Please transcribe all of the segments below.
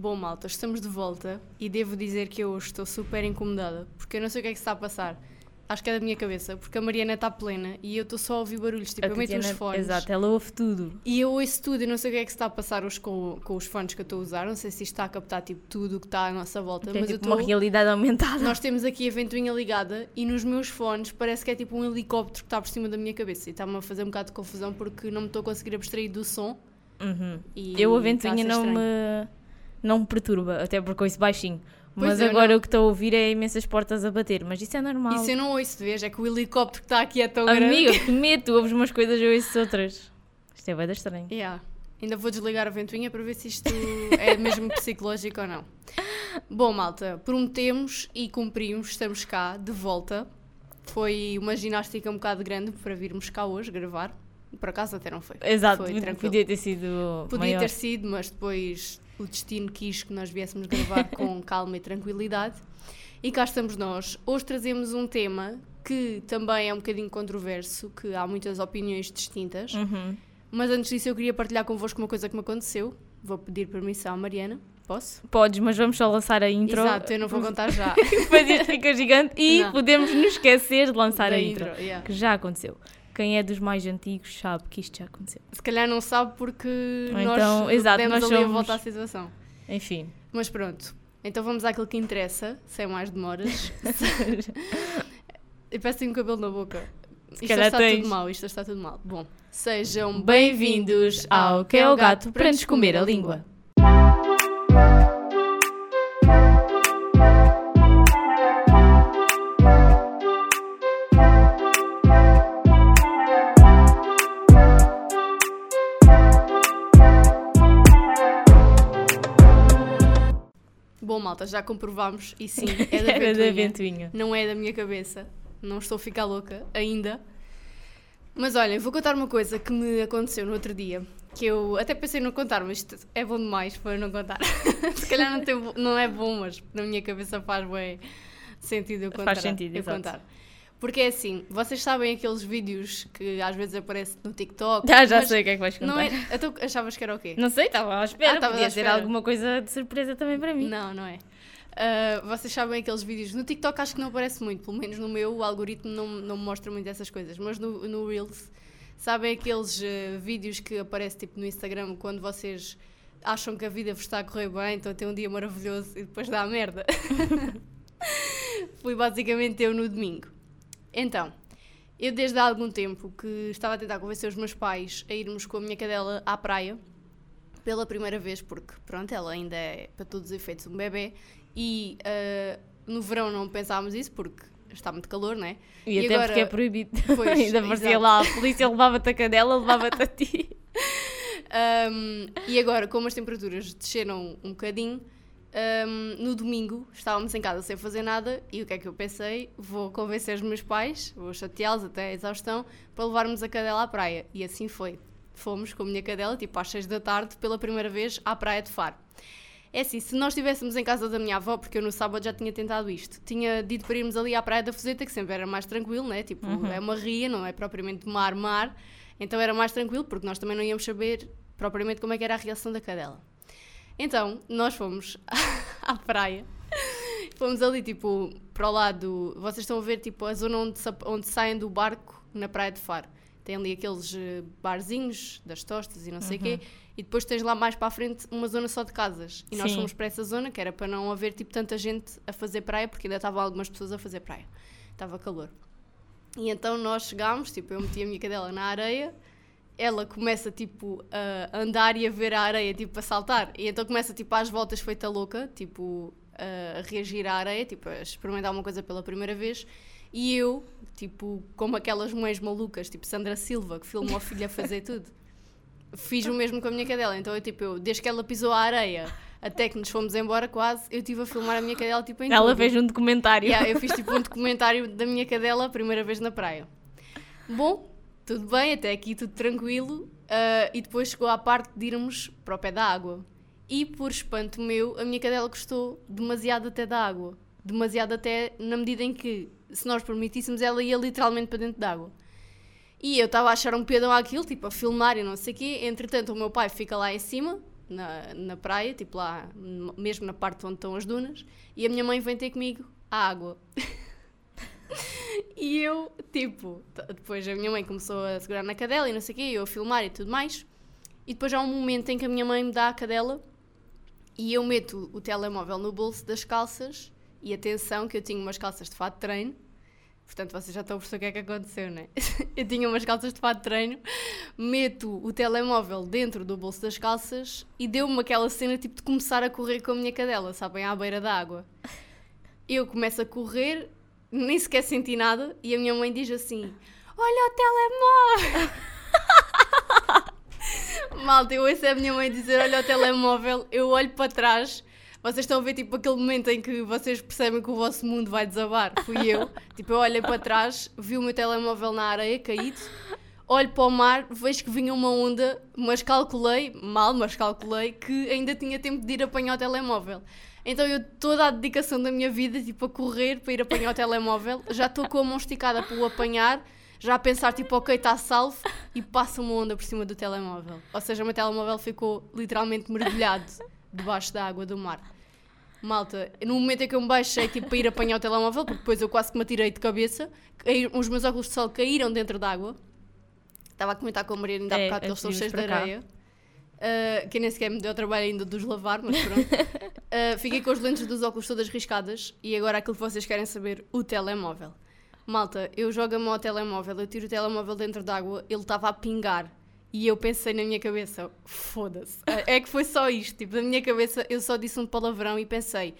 Bom, malta, estamos de volta e devo dizer que eu hoje estou super incomodada porque eu não sei o que é que se está a passar. Acho que é da minha cabeça, porque a Mariana está plena e eu estou só a ouvir barulhos. Tipo, A eu meto os fones Exato, ela ouve tudo. e eu ouço tudo e não sei o que é que se está a passar hoje com, com os fones que eu estou a usar. Não sei se isto está a captar tipo, tudo o que está à nossa volta, Tem mas eu tipo uma realidade aumentada. Nós temos aqui a ventoinha ligada e nos meus fones parece que é tipo um helicóptero que está por cima da minha cabeça e está-me a fazer um bocado de confusão porque não me estou a conseguir abstrair do som. Uhum. Eu a ventoinha não estranho. me, não me perturba, até porque ouço baixinho. Pois Mas agora não. o que estou a ouvir é imensas portas a bater, mas isso é normal. Isso eu não ouço, vês? É que o helicóptero que está aqui é tão grande. Amiga, que medo, tu ouves umas coisas e eu ouço outras. Isto é bem estranho. Yeah. Ainda vou desligar a ventoinha para ver se isto é mesmo psicológico ou não. Bom, malta, prometemos e cumprimos, estamos cá, de volta. Foi uma ginástica um bocado grande para virmos cá hoje gravar. Por acaso até não foi. Exato, Foi podia ter sido Podia maior. ter sido, mas depois o destino quis que nós viéssemos gravar com calma e tranquilidade. E cá estamos nós. Hoje trazemos um tema que também é um bocadinho controverso, que há muitas opiniões distintas. Uhum. Mas antes disso eu queria partilhar convosco uma coisa que me aconteceu. Vou pedir permissão Mariana. Posso? Podes, mas vamos só lançar a intro. Exato, eu não vou contar já. Depois isto fica gigante e Não. podemos nos esquecer de lançar Da a intro. yeah. Que já aconteceu. Quem é dos mais antigos sabe que isto já aconteceu. Se calhar não sabe porque Ou nós então, exato, demos nós ali a volta à situação. Enfim. Mas pronto. Então vamos àquilo que interessa, sem mais demoras. Eu peço um cabelo na boca. Isto calhar está tens. tudo mal, isto está tudo mal. Bom, sejam Bem-vindos ao Que é o Gato para nos comer a língua. Malta, já comprovámos e sim, é da Era da ventoinha. ventoinha. Não é da minha cabeça. Não estou a ficar louca ainda. Mas olhem, vou contar uma coisa que me aconteceu no outro dia. Que eu até pensei não contar, mas isto é bom demais para não contar. Se calhar não, tem, não é bom, mas na minha cabeça faz bem sentido eu contar. Faz sentido, eu exato. contar. Porque é assim, vocês sabem aqueles vídeos que às vezes aparecem no TikTok? Ah, já sei o que é que vais contar. Não Não, então achavas que era o quê? sei, estava à espera. Ah, Podia à espera. alguma coisa de surpresa também para mim. Não, não é. Ah, vocês sabem aqueles vídeos. No TikTok acho que não aparece muito, pelo menos no meu o algoritmo não, não mostra muito essas coisas. Mas no, no Reels, sabem aqueles eh, vídeos que aparecem tipo no Instagram quando vocês acham que a vida vos está a correr bem, então tem um dia maravilhoso e depois dá a merda. Fui basicamente eu no domingo. Então, eu desde há algum tempo que estava a tentar convencer os meus pais a irmos com a minha cadela à praia pela primeira vez, porque pronto, ela ainda é para todos os efeitos um bebê e ah, no verão não pensávamos isso porque está muito calor, não é? E, E até agora- porque é proibido. Pois, Ainda parecia exato. lá a polícia levava-te a cadela, levava-te a ti. Um, e agora, como as temperaturas desceram um bocadinho, um, no domingo estávamos em casa sem fazer nada e o que é que eu pensei? Vou convencer os meus pais, vou chateá-los até a exaustão, para levarmos a cadela à praia. E assim foi. Fomos com a minha cadela, tipo às 6 da tarde, pela primeira vez à praia de Faro. É assim, se nós estivéssemos em casa da minha avó, porque eu no sábado já tinha tentado isto, tinha dito para irmos ali à praia da Fuzeta, que sempre era mais tranquilo, né? Tipo, é uma ria, não é propriamente mar, mar, então era mais tranquilo, porque nós também não íamos saber propriamente como é que era a reação da cadela. Então, nós fomos à praia, fomos ali, tipo, para o lado, vocês estão a ver, tipo, a zona onde, onde saem do barco na praia de Faro. Tem ali aqueles eh, barzinhos das tostas e não sei o quê, e depois tens lá mais para a frente uma zona só de casas. E nós Sim. fomos para essa zona, que era para não haver, tipo, tanta gente a fazer praia, porque ainda estavam algumas pessoas a fazer praia. Estava calor. E então nós chegámos, tipo, eu meti a minha cadela na areia, ela começa, tipo, a andar e a ver a areia, tipo, a saltar. E então começa, tipo, às voltas feita louca, tipo, a reagir à areia, tipo, a experimentar uma coisa pela primeira vez. E eu, tipo, como aquelas mães malucas, tipo Sandra Silva, que filma o filho a fazer tudo, fiz o mesmo com a minha cadela. Então, eu, tipo, eu, desde que ela pisou a areia até que nos fomos embora quase, eu estive a filmar a minha cadela, tipo, em Ela tudo. fez um documentário. Yeah, eu fiz tipo um documentário da minha cadela a primeira vez na praia. Bom, tudo bem, até aqui tudo tranquilo. ah, e depois chegou à parte de irmos para o pé da água. E por espanto meu, a minha cadela gostou demasiado até da água. Demasiado até na medida em que, se nós permitíssemos, ela ia literalmente para dentro da água. E eu estava a achar um pedão àquilo, tipo, a filmar e não sei o quê. Entretanto, o meu pai fica lá em cima, na, na praia, tipo lá, mesmo na parte onde estão as dunas, e a minha mãe vem ter comigo à água. e eu, tipo, depois a minha mãe começou a segurar na cadela e não sei o quê, eu a filmar e tudo mais. E depois há um momento em que a minha mãe me dá a cadela e eu meto o telemóvel no bolso das calças e atenção que eu tinha umas calças de fato de treino. Portanto, vocês já estão a perceber o que é que aconteceu, não é? eu tinha umas calças de fato de treino, meto o telemóvel dentro do bolso das calças e deu-me aquela cena tipo de começar a correr com a minha cadela, sabem, à beira da água. Eu começo a correr, nem sequer senti nada e a minha mãe diz assim: Olha o telemóvel! Malta, eu ouço a minha mãe dizer: Olha o telemóvel, eu olho para trás. Vocês estão a ver tipo aquele momento em que vocês percebem que o vosso mundo vai desabar. Fui eu. Tipo, eu olhei para trás, vi o meu telemóvel na areia caído, olho para o mar, vejo que vinha uma onda, mas calculei, mal, mas calculei, que ainda tinha tempo de ir apanhar o telemóvel. Então eu, toda a dedicação da minha vida, tipo, a correr para ir apanhar o telemóvel, já estou com a mão esticada para o apanhar, já a pensar, tipo, ok, está salvo, e passa uma onda por cima do telemóvel. Ou seja, o meu telemóvel ficou literalmente mergulhado debaixo da água do mar. Malta, no momento em que eu me baixei, tipo, para ir apanhar o telemóvel, porque depois eu quase que me atirei de cabeça, os meus óculos de sol caíram dentro d'água. Estava a comentar com a Maria ainda há É, bocado que eles de cheios de areia. Uh, que nem sequer me deu trabalho ainda de os lavar, mas pronto. Uh, fiquei com as lentes dos óculos todas riscadas e agora aquilo que vocês querem saber, o telemóvel. Malta, eu jogo a mão ao telemóvel, eu tiro o telemóvel dentro d'água, ele estava a pingar. E eu pensei na minha cabeça, foda-se. É que foi só isto. Tipo, na minha cabeça eu só disse um palavrão e pensei,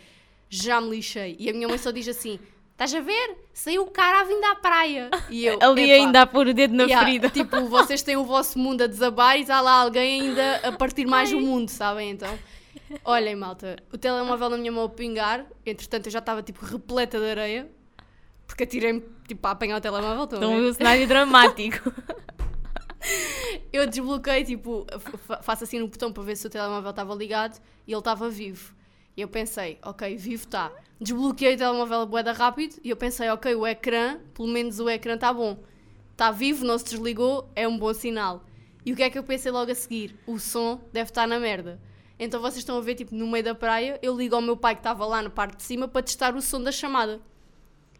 já me lixei. E a minha mãe só diz assim: estás a ver? Saiu o cara a vir da praia. E eu, Ali ainda a pôr o dedo na Yeah, ferida. Tipo, vocês têm o vosso mundo a desabar e está lá alguém ainda a partir mais o mundo, sabem? Então, olhem, malta, o telemóvel na minha mão a pingar, entretanto eu já estava tipo repleta de areia, porque atirei-me tipo a apanhar o telemóvel. estão a Então ver? o cenário dramático. Eu desbloqueei, tipo, fa- faço assim no botão para ver se o telemóvel estava ligado e ele estava vivo. E eu pensei, ok, vivo está. Desbloqueei o telemóvel boeda rápido e eu pensei, ok, o ecrã, pelo menos o ecrã está bom. Está vivo, não se desligou, é um bom sinal. E o que é que eu pensei logo a seguir? O som deve estar na merda. Então vocês estão a ver, tipo, no meio da praia, eu ligo ao meu pai que estava lá na parte de cima para testar o som da chamada.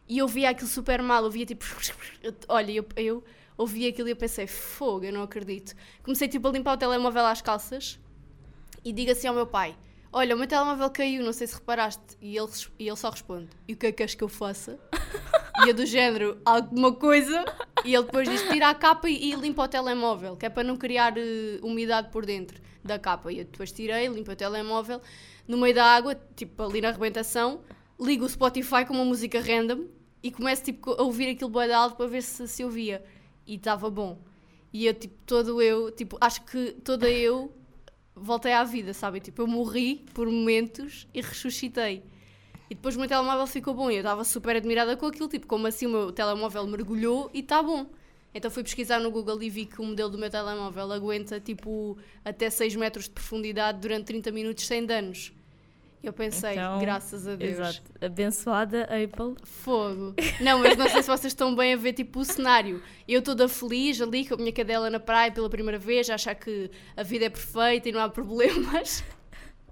E eu via aquilo super mal, eu via tipo. Olha, eu, eu ouvi aquilo e eu pensei, fogo, eu não acredito. Comecei tipo a limpar o telemóvel às calças e digo assim ao meu pai: Olha, o meu telemóvel caiu, não sei se reparaste. E ele, e ele só responde: E o que é que queres que eu faça? E eu do género, alguma coisa. E ele depois diz: Tira a capa e, limpa o telemóvel, que é para não criar eh, umidade por dentro da capa. E eu depois tirei, limpo o telemóvel, no meio da água, tipo ali na arrebentação, ligo o Spotify com uma música random e começo tipo, a ouvir aquilo bem alto para ver se se ouvia. E estava bom. E eu, tipo, todo eu, tipo, acho que toda eu voltei à vida, sabem? Tipo, eu morri por momentos e ressuscitei. E depois o meu telemóvel ficou bom e eu estava super admirada com aquilo, tipo, como assim o meu telemóvel mergulhou e está bom. Então fui pesquisar no Google e vi que o modelo do meu telemóvel aguenta, tipo, até 6 metros de profundidade durante 30 minutos sem danos. Eu pensei, Então, graças a Deus. Exato. Abençoada Apple. Fogo. Não, mas não sei se vocês estão bem a ver tipo o cenário. Eu toda feliz ali com a minha cadela na praia pela primeira vez, a achar que a vida é perfeita e não há problemas.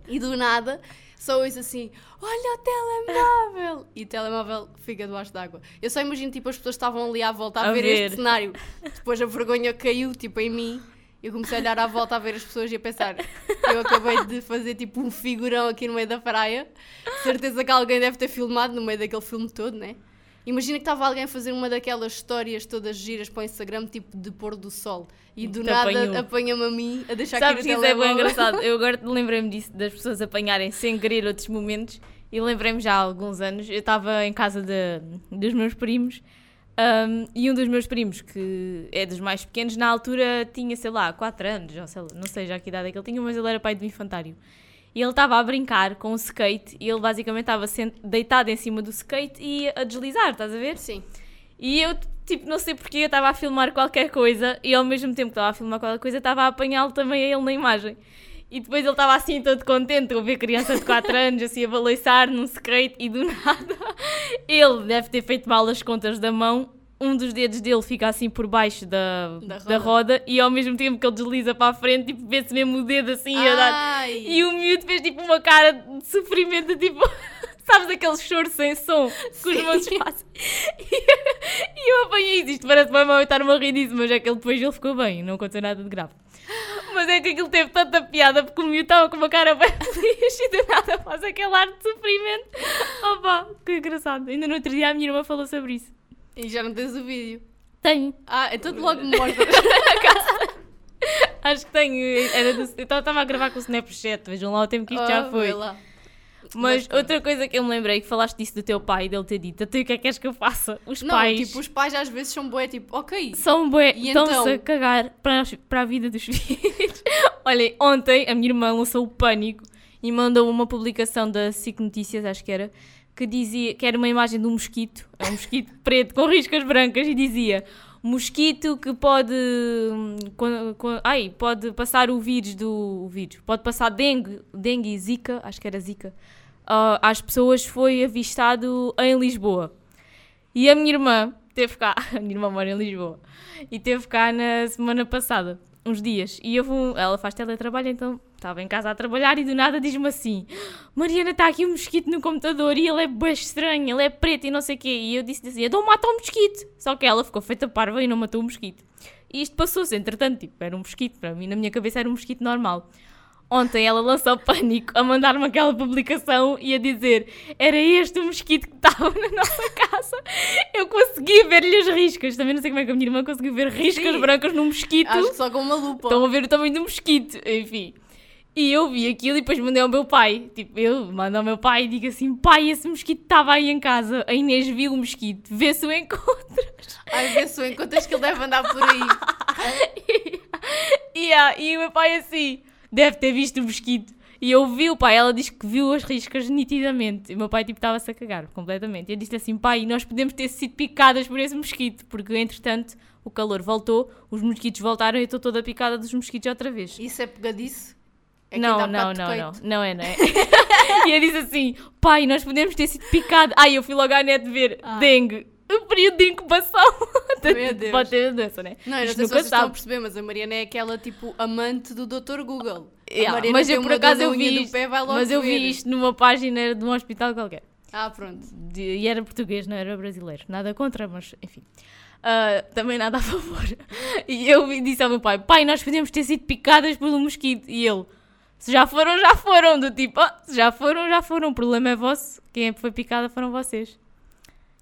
E do nada, só ouço assim: Olha o telemóvel! E o telemóvel fica debaixo d'água. Eu só imagino tipo as pessoas estavam ali à volta a, A ver, ver. este cenário. Depois a vergonha caiu tipo em mim. Eu comecei a olhar à volta a ver as pessoas e a pensar: eu acabei de fazer tipo um figurão aqui no meio da praia. Certeza que alguém deve ter filmado no meio daquele filme todo, né? Imagina que estava alguém a fazer uma daquelas histórias todas giras para o Instagram, tipo de pôr do sol. E do Te nada apanha-me a mim a deixar Sabes que isso é bem engraçado. Eu agora lembrei-me disso, das pessoas apanharem sem querer outros momentos. E lembrei-me já há alguns anos, eu estava em casa de, dos meus primos um, e um dos meus primos, que é dos mais pequenos, na altura tinha, sei lá, 4 anos, ou sei lá, não sei já que idade é que ele tinha, mas ele era pai do infantário. E ele estava a brincar com o skate e ele basicamente estava deitado em cima do skate e a deslizar, estás a ver? Sim. E eu, tipo, não sei porque eu estava a filmar qualquer coisa e ao mesmo tempo que estava a filmar qualquer coisa, estava a apanhá-lo também a ele na imagem. E depois ele estava assim todo contente a ver criança de 4 anos assim a balançar num skate e do nada ele deve ter feito mal as contas da mão um dos dedos dele fica assim por baixo da, Da da, roda. roda. e ao mesmo tempo que ele desliza para a frente, tipo, vê-se mesmo o dedo assim a dar. E o miúdo fez tipo uma cara de sofrimento, tipo, sabes aquele choro sem som que os Sim. moços fazem? E, e eu apanhei isso, isto parece bem mal eu estar-me a rir disso, mas é que ele depois ele ficou bem, não aconteceu nada de grave. Mas é que aquilo teve tanta piada porque o miúdo estava com uma cara bem feliz e de nada faz aquele ar de sofrimento. Opa, que engraçado. Ainda no outro dia a minha irmã falou sobre isso. E já não tens o vídeo. Tenho, Ah, então tu logo me mostras. acho que tenho. Era do, eu estava a gravar com o Snapchat, vejam lá o tempo que isto já Ah, foi. lá. Mas outra coisa que eu me lembrei, que falaste disso do teu pai, dele ter dito, até o que é que queres que eu faça? Os Não, pais tipo, os pais às vezes são bué, tipo, ok. são bué, E estão-se então? a cagar para, as- para a vida dos filhos. Olhem, ontem a minha irmã lançou o pânico e mandou uma publicação da SIC Notícias, acho que era, que dizia que era uma imagem de um mosquito, é um mosquito preto com riscas brancas e dizia mosquito que pode hum, com- com- ai, pode passar o vírus do o vírus, pode passar dengue, dengue e zika, acho que era zika, ah, às pessoas foi avistado em Lisboa. E a minha irmã teve cá, a minha irmã mora em Lisboa, e teve cá na semana passada, uns dias. E eu vou, ela faz teletrabalho, então estava em casa a trabalhar e do nada diz-me assim: Mariana, está aqui um mosquito no computador e ele é bem estranho, ele é preto e não sei o quê. E eu disse assim: então mata o mosquito. Só que ela ficou feita parva e não matou o mosquito. E isto passou-se, entretanto, tipo, era um mosquito, para mim, na minha cabeça era um mosquito normal. Ontem ela lançou pânico a mandar-me aquela publicação e a dizer era este o mosquito que estava na nossa casa. Eu consegui ver-lhe as riscas. Também não sei como é que a minha irmã conseguiu ver riscas Sim. brancas num mosquito. Acho que só com uma lupa. Estão a ver o tamanho do mosquito, enfim. E eu vi aquilo e depois mandei ao meu pai. Tipo, eu mando ao meu pai e digo assim: pai, esse mosquito estava aí em casa. A Inês viu o mosquito, vê se o encontras. Ai, vê se o encontras que ele deve andar por aí. e, ah, e o meu pai assim, deve ter visto o mosquito. E eu vi o pai, ela diz que viu as riscas nitidamente. E o meu pai tipo estava-se a cagar completamente. E eu disse assim, pai, nós podemos ter sido picadas por esse mosquito. Porque entretanto o calor voltou, os mosquitos voltaram e eu estou toda picada dos mosquitos outra vez. Isso é pegadiço? É que não, não, não, não, não é, não é? e eu disse assim, pai, nós podemos ter sido picada. Ai, eu fui logo à net ver Ah. dengue. O período de incubação. Pode ter doença, né? Não, eu não sei se vocês estão a perceber, mas a Mariana é aquela tipo amante do Dr. Google. A Yeah, mas eu por acaso eu vi isto, pé, mas eu ver. vi isto numa página de um hospital qualquer. Ah, pronto. De- e era português, não era brasileiro. Nada contra, mas enfim. Ah, também nada a favor. E eu disse ao meu pai: Pai, nós podemos ter sido picadas um mosquito. E ele: Se já foram, já foram. Do tipo: "Ah, Se já foram, já foram. O problema é vosso. Quem é foi picada foram vocês.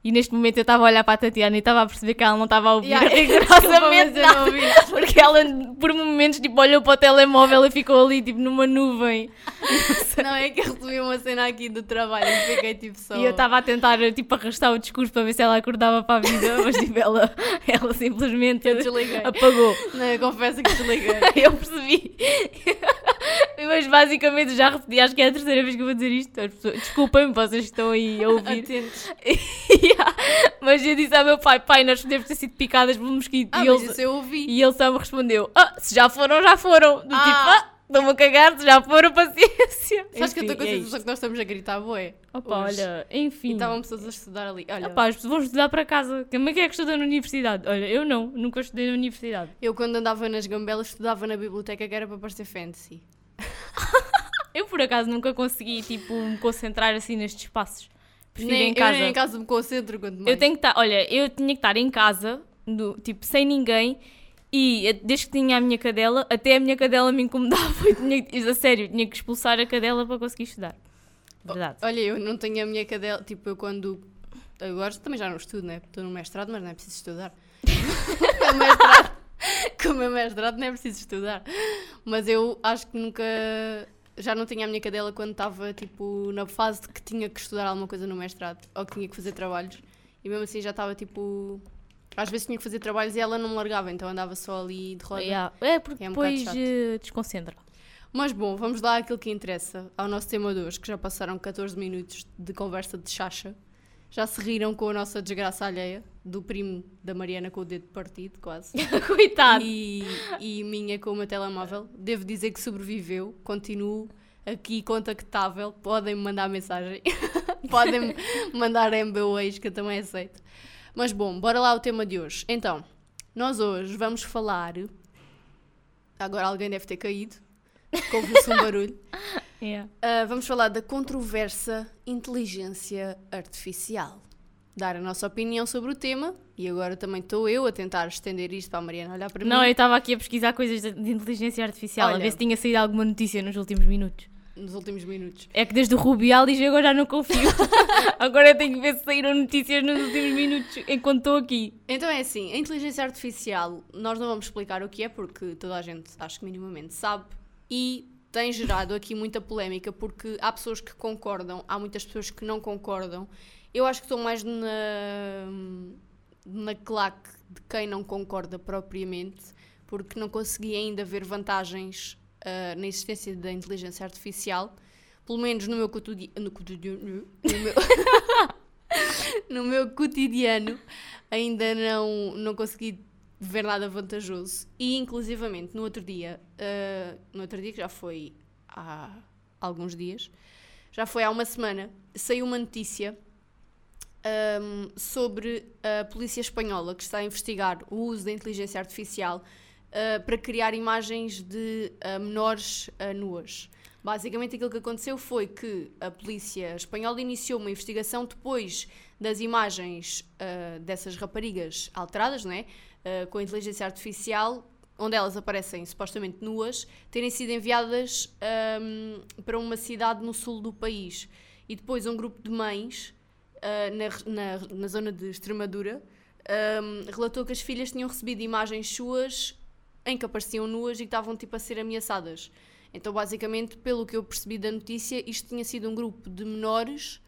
E neste momento eu estava a olhar para a Tatiana e estava a perceber que ela não estava a ouvir Yeah, rigorosamente nada. Porque ela, por momentos, tipo, olhou para o telemóvel e ficou ali, tipo, numa nuvem. Não, é que eu recebi uma cena aqui do trabalho e fiquei tipo só. E eu estava a tentar, tipo, arrastar o discurso para ver se ela acordava para a vida, mas, tipo, ela, ela simplesmente apagou. Não, eu confesso que desliguei. Eu percebi. Mas basicamente já repeti, acho que é a terceira vez que eu vou dizer isto. Desculpem-me, vocês estão aí a ouvir. Atentos. Yeah. Mas eu disse ao meu pai: pai, nós podemos ter sido picadas um mosquito. Ah, e, mas ele, isso eu ouvi. e ele só me respondeu: ah, se já foram, já foram. Do tipo, Ah. ah, estão-me a cagar, se já foram, paciência. Sabes que eu estou com a é sensação que nós estamos a gritar, boé. Opa, hoje. olha, E enfim. estavam pessoas a estudar ali. Olha, Opá, as pessoas vão estudar para casa. Quem é que é que estuda na universidade? Olha, eu não, nunca estudei na universidade. eu quando andava nas gambelas estudava na biblioteca que era para parecer fantasy. Eu por acaso nunca consegui, tipo, me concentrar assim nestes espaços. Prefiro Nem, em casa. Eu nem em casa me concentro quanto mais. Eu tenho que estar, olha, eu tinha que estar em casa, do, tipo, sem ninguém, e desde que tinha a minha cadela, até a minha cadela me incomodava. Eu tinha, que- a sério, tinha que expulsar a cadela para conseguir estudar. Verdade. Olha, eu não tenho a minha cadela, tipo, eu quando. Agora também já não estudo, né? Estou no mestrado, mas não é preciso estudar. O mestrado, com o meu mestrado não é preciso estudar. Mas eu acho que nunca. Já não tinha a minha cadela quando estava, tipo, na fase de que tinha que estudar alguma coisa no mestrado ou que tinha que fazer trabalhos. E mesmo assim já estava, tipo. Às vezes tinha que fazer trabalhos e ela não me largava, então andava só ali de roda. Yeah. É porque É um depois eh, desconcentra. Mas bom, vamos lá àquilo que interessa, ao nosso tema de hoje, que já passaram 14 minutos de conversa de chacha. Já se riram com a nossa desgraça alheia, do primo da Mariana com o dedo partido, quase. Coitado. E, e minha com o meu telemóvel. Devo dizer que sobreviveu, continuo aqui contactável. Podem-me mandar mensagem, podem-me mandar MBOs que eu também aceito. Mas bom, bora lá ao tema de hoje. Então, nós hoje vamos falar. Agora alguém deve ter caído, que ouviu-se um barulho. Yeah. Uh, vamos falar da controversa inteligência artificial. Dar a nossa opinião sobre o tema e agora também estou eu a tentar estender isto para a Mariana olhar para Não, mim eu estava aqui a pesquisar coisas de inteligência artificial, a Olha. ver se tinha saído alguma notícia nos últimos minutos. nos últimos minutos. É que desde o Rubialis eu agora já não confio. agora eu tenho que ver se saíram notícias nos últimos minutos enquanto estou aqui. Então é assim, a inteligência artificial, nós não vamos explicar o que é porque toda a gente acho que minimamente sabe e tem gerado aqui muita polémica porque há pessoas que concordam, há muitas pessoas que não concordam. Eu acho que estou mais na, na claque de quem não concorda propriamente, porque não consegui ainda ver vantagens ah, na existência da inteligência artificial, pelo menos no meu cotidiano. No, cotidiano, no meu, no meu cotidiano ainda não, não consegui ver nada vantajoso. E, inclusivamente, no outro dia, ah, no outro dia que já foi há alguns dias, já foi há uma semana, saiu uma notícia ahm, sobre a polícia espanhola que está a investigar o uso da inteligência artificial ah, para criar imagens de ah, menores ah, nuas. Basicamente, aquilo que aconteceu foi que a polícia espanhola iniciou uma investigação depois das imagens ah, dessas raparigas alteradas, né, ah, com inteligência artificial, onde elas aparecem supostamente nuas, terem sido enviadas ahm, para uma cidade no sul do país. E depois um grupo de mães ah, na, na, na zona de Extremadura ahm, relatou que as filhas tinham recebido imagens suas em que apareciam nuas e estavam tipo a ser ameaçadas. Então, basicamente, pelo que eu percebi da notícia, isto tinha sido um grupo de menores,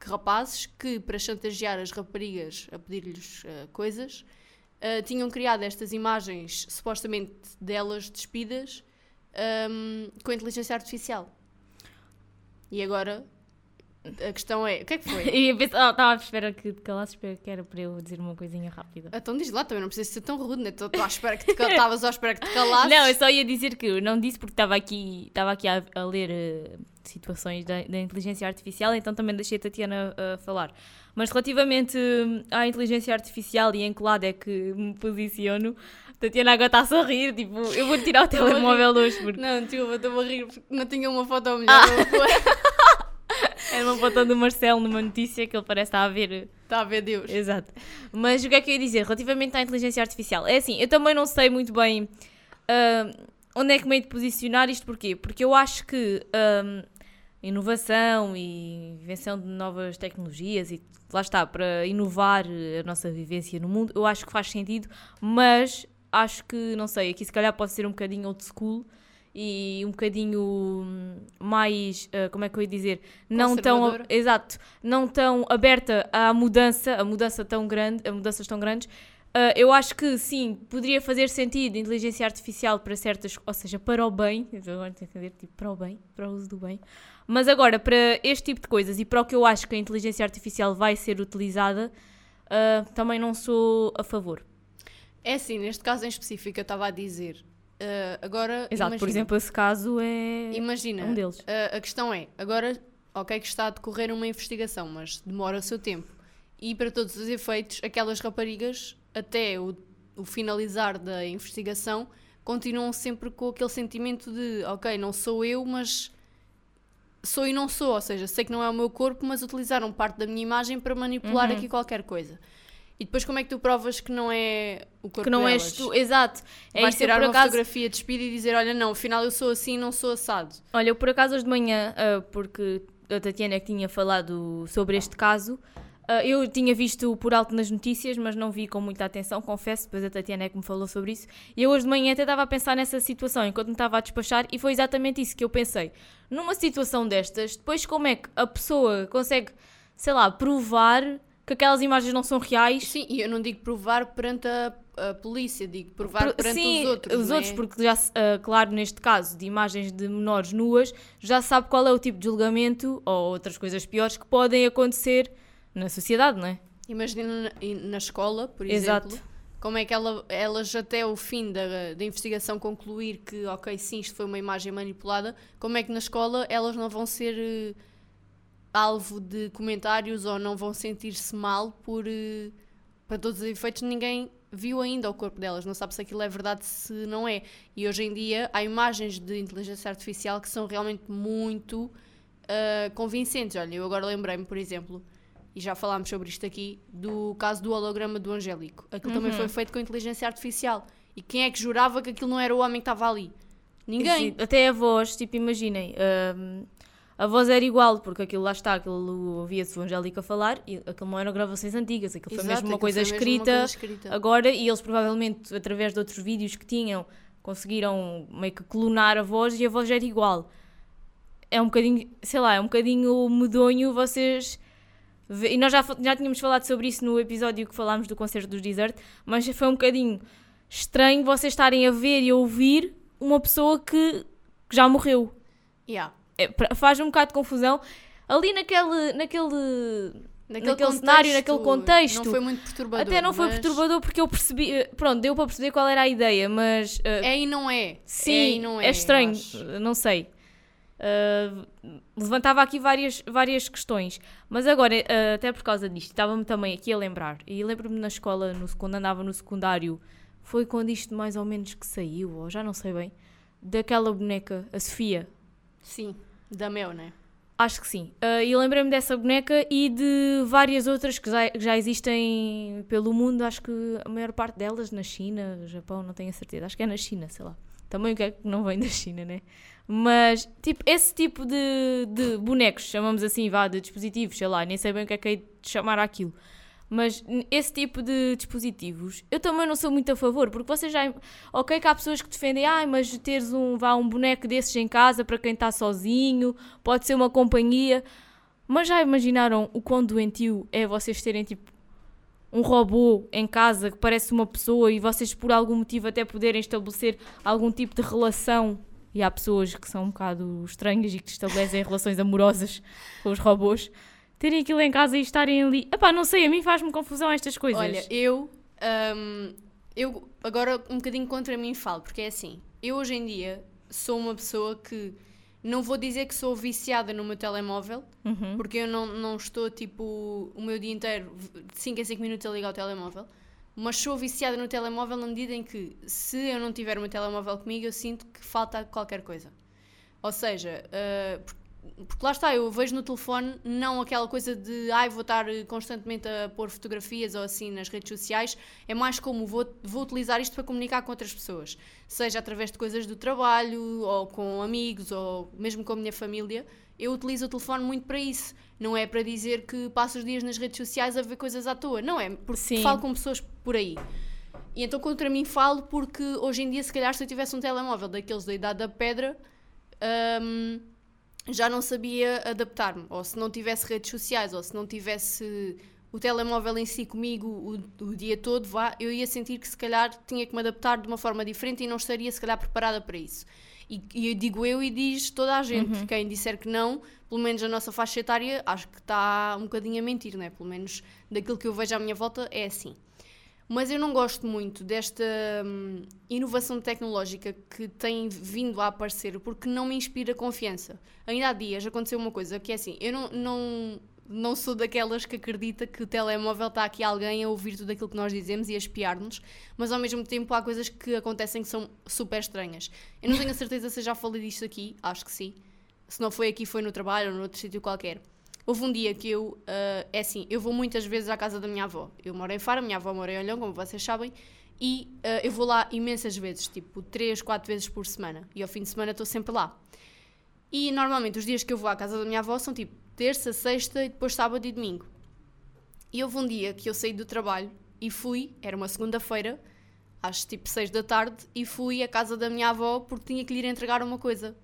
que rapazes, que para chantagear as raparigas a pedir-lhes ah, coisas, ah, tinham criado estas imagens supostamente delas despidas ahm, com inteligência artificial. E agora a questão é: o que é que foi? E pensava, estava à espera que te calasses, que era para eu dizer uma coisinha rápida. Então diz lá, também não precisa ser tão rude, né? Estou à espera que te cal- estavas à espera que te calasses. Não, eu só ia dizer que eu não disse porque estava aqui, estava aqui a, a ler eh, situações da, da inteligência artificial, então também deixei a Tatiana a falar. Mas relativamente hum, à inteligência artificial e em que lado é que me posiciono, Tatiana agora está a sorrir, tipo, eu vou tirar o telemóvel hoje porque Não, desculpa, estou a rir porque não tinha uma foto melhor. Era uma foto do Marcelo numa notícia que ele parece estar a ver. Está a ver Deus. Exato. Mas o que é que eu ia dizer relativamente à inteligência artificial? É assim, eu também não sei muito bem ah, onde é que me hei de posicionar isto porquê? Porque eu acho que ah, inovação e invenção de novas tecnologias e lá está, para inovar a nossa vivência no mundo, eu acho que faz sentido, mas acho que, não sei, aqui se calhar pode ser um bocadinho old school e um bocadinho mais, ah, como é que eu ia dizer, não tão, exato, não tão aberta à mudança, a mudança tão grande, a mudanças tão grandes. Ah, eu acho que sim, poderia fazer sentido inteligência artificial para certas, ou seja, para o bem, agora entender, tipo, para o bem, para o uso do bem. Mas agora, para este tipo de coisas e para o que eu acho que a inteligência artificial vai ser utilizada, ah, também não sou a favor. É assim, neste caso em específico, eu estava a dizer. Ah, agora, Exato, por imagina, exemplo, esse caso é imagina um deles. ah, a questão é: agora, ok, que está a decorrer uma investigação, mas demora o seu tempo. E para todos os efeitos, aquelas raparigas, até o, o finalizar da investigação, continuam sempre com aquele sentimento de: ok, não sou eu, mas sou e não sou. Ou seja, sei que não é o meu corpo, mas utilizaram parte da minha imagem para manipular Uhum. aqui qualquer coisa. E depois, como é que tu provas que não é o corpo Que não delas? és tu, exato. É Vais tirar uma acaso, fotografia de e dizer: Olha, não, afinal eu sou assim, não sou assado. Olha, eu por acaso hoje de manhã, ah, porque a Tatiana é que tinha falado sobre este caso, ah, eu tinha visto por alto nas notícias, mas não vi com muita atenção, confesso, depois a Tatiana é que me falou sobre isso. E eu hoje de manhã até estava a pensar nessa situação enquanto me estava a despachar, e foi exatamente isso que eu pensei. Numa situação destas, depois como é que a pessoa consegue, sei lá, provar que aquelas imagens não são reais? Sim, e eu não digo provar perante a, a polícia, digo provar Pro- perante Sim, os outros. os não é? outros, porque já, ah, claro, neste caso de imagens de menores nuas, já sabe qual é o tipo de julgamento ou outras coisas piores que podem acontecer na sociedade, não é? Imagina na, na escola, por Exato. exemplo, como é que ela, elas até o fim da, da investigação concluir que, ok, sim, isto foi uma imagem manipulada, como é que na escola elas não vão ser eh, alvo de comentários ou não vão sentir-se mal por, eh, para todos os efeitos, ninguém viu ainda o corpo delas, não sabe se aquilo é verdade, se não é. E hoje em dia há imagens de inteligência artificial que são realmente muito uh, convincentes. Olha, eu agora lembrei-me, por exemplo, e já falámos sobre isto aqui, do caso do holograma do Angélico. Aquilo uhum. também foi feito com inteligência artificial. E quem é que jurava que aquilo não era o homem que estava ali? Ninguém. Até a voz, tipo, imaginem. Um, a voz era igual, porque aquilo lá está, aquilo ouvia-se o Angélica falar e aquilo não eram gravações antigas, aquilo Exato, foi mesmo uma coisa, escrita, uma coisa escrita agora e eles provavelmente, através de outros vídeos que tinham, conseguiram meio que clonar a voz e a voz era igual. É um bocadinho, sei lá, é um bocadinho medonho vocês. E nós já, já tínhamos falado sobre isso no episódio que falámos do concerto dos Desert, mas foi um bocadinho estranho vocês estarem a ver e a ouvir uma pessoa que já morreu. Yeah. É, faz um bocado de confusão. Ali naquele, naquele, naquele, naquele cenário, naquele contexto. Não foi muito perturbador. Até não foi perturbador porque eu percebi. Pronto, deu para perceber qual era a ideia, mas. Uh, é e não é. Sim, é, não é, é estranho. Não sei. Uh, levantava aqui várias, várias questões. Mas agora, uh, até por causa disto, estava-me também aqui a lembrar. E lembro-me na escola, no, quando andava no secundário, foi quando isto mais ou menos que saiu, ou já não sei bem, daquela boneca, a Sofia. Sim. Da Mel, né? Acho que sim. Uh, e lembrei-me dessa boneca e de várias outras que já, já, existem pelo mundo. Acho que a maior parte delas na China, Japão, não tenho a certeza. Acho que é na China, sei lá. Também o que é que não vem da China, né? Mas, tipo, esse tipo de, de bonecos, chamamos assim, vá, de dispositivos, sei lá, nem sei bem o que é que é de chamar aquilo. Mas esse tipo de dispositivos eu também não sou muito a favor, porque vocês já. Ok, que há pessoas que defendem, ah, mas teres um, vá, um boneco desses em casa para quem está sozinho, pode ser uma companhia. Mas já imaginaram o quão doentio é vocês terem tipo um robô em casa que parece uma pessoa e vocês por algum motivo até poderem estabelecer algum tipo de relação e há pessoas que são um bocado estranhas e que estabelecem relações amorosas com os robôs terem aquilo em casa e estarem ali. Epá, não sei, a mim faz-me confusão estas coisas. Olha, eu. Um, eu agora um bocadinho contra mim falo, porque é assim, eu hoje em dia sou uma pessoa que não vou dizer que sou viciada no meu telemóvel, uhum. porque eu não, não estou tipo o meu dia inteiro de 5 em 5 minutos a ligar o telemóvel, mas sou viciada no telemóvel na medida em que se eu não tiver o meu telemóvel comigo, eu sinto que falta qualquer coisa. Ou seja, uh, porque lá está, eu vejo no telefone não aquela coisa de ai, vou estar constantemente a pôr fotografias ou assim nas redes sociais, é mais como vou, vou utilizar isto para comunicar com outras pessoas, seja através de coisas do trabalho, ou com amigos, ou mesmo com a minha família. Eu utilizo o telefone muito para isso. Não é para dizer que passo os dias nas redes sociais a ver coisas à toa. Não é, porque Sim. falo com pessoas por aí. E então contra mim falo porque hoje em dia, se calhar, se eu tivesse um telemóvel daqueles da idade da pedra. Um, já não sabia adaptar-me, ou se não tivesse redes sociais, ou se não tivesse o telemóvel em si comigo o, o, dia todo, vá, eu ia sentir que se calhar tinha que me adaptar de uma forma diferente e não estaria se calhar preparada para isso. E, e eu digo eu e diz toda a gente, uhum. quem disser que não, pelo menos a nossa faixa etária, acho que está um bocadinho a mentir, né? pelo menos daquilo que eu vejo à minha volta é assim. Mas eu não gosto muito desta hum, inovação tecnológica que tem vindo a aparecer porque não me inspira confiança. Ainda há dias aconteceu uma coisa que é assim: eu não, não, não sou daquelas que acredita que o telemóvel está aqui alguém a ouvir tudo aquilo que nós dizemos e a espiar-nos, mas ao mesmo tempo há coisas que acontecem que são super estranhas. Eu não tenho a certeza se já falei disto aqui, acho que sim. Se não foi aqui, foi no trabalho ou noutro sítio qualquer. Houve um dia que eu, uh, é assim, eu vou muitas vezes à casa da minha avó. Eu moro em Faro, minha avó mora em Olhão, como vocês sabem, e uh, eu vou lá imensas vezes, tipo 3, 4 vezes por semana. E ao fim de semana estou sempre lá. E normalmente os dias que eu vou à casa da minha avó são tipo terça, sexta e depois sábado e domingo. E houve um dia que eu saí do trabalho e fui, era uma segunda-feira, às tipo 6 da tarde, e fui à casa da minha avó porque tinha que lhe ir entregar uma coisa.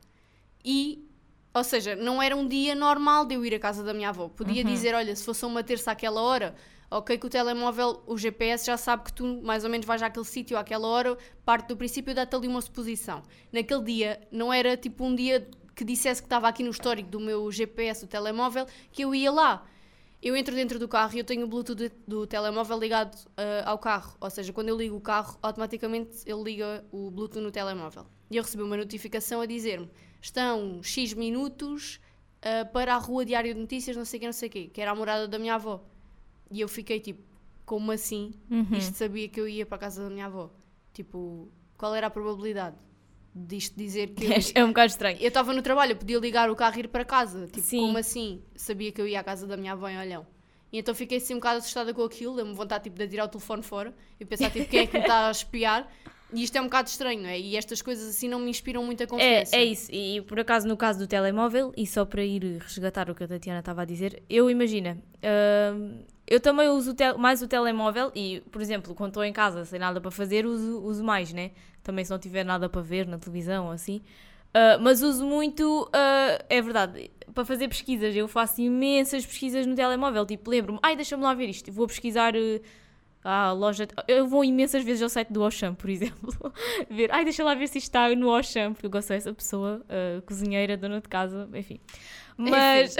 E ou seja, não era um dia normal de eu ir à casa da minha avó. Podia uhum. dizer, olha, se fosse uma terça àquela hora, ok, que o telemóvel, o GPS já sabe que tu mais ou menos vais àquele sítio àquela hora, parte do princípio dá-te ali uma suposição. Naquele dia, não era tipo um dia que dissesse que estava aqui no histórico do meu GPS do telemóvel, que eu ia lá. Eu entro dentro do carro e eu tenho o Bluetooth do telemóvel ligado uh, ao carro. Ou seja, quando eu ligo o carro, automaticamente ele liga o Bluetooth no telemóvel. E eu recebi uma notificação a dizer-me estão X minutos uh, para a rua Diário de Notícias, não sei o que, não sei o quê, que era a morada da minha avó. E eu fiquei tipo, como assim? Uhum. Isto sabia que eu ia para a casa da minha avó. Tipo, qual era a probabilidade disto dizer que eu, É um bocado estranho. eu estava no trabalho, eu podia ligar o carro e ir para casa. Tipo, Sim. como assim? Sabia que eu ia à casa da minha avó em Olhão. E então fiquei assim um bocado assustada com aquilo, deu-me vontade tipo, de tirar o telefone fora e pensar tipo, quem é que me está a espiar. E isto é um bocado estranho, não é? E estas coisas assim não me inspiram muita É, confiança. é isso. E por acaso, no caso do telemóvel, e só para ir resgatar o que a Tatiana estava a dizer, eu imagina, hum, eu também uso mais o telemóvel e, por exemplo, quando estou em casa sem nada para fazer, uso, uso mais, né? Também se não tiver nada para ver na televisão ou assim. Ah, mas uso muito, ah, é verdade, para fazer pesquisas. Eu faço imensas pesquisas no telemóvel. Tipo, lembro-me, ai, deixa-me lá ver isto. Vou pesquisar. eh, a loja. Eu vou imensas vezes ao site do Auchan, por exemplo. ver, ai, deixa lá ver se isto está no Auchan, porque eu gosto dessa pessoa, uh, cozinheira, dona de casa, enfim. Mas,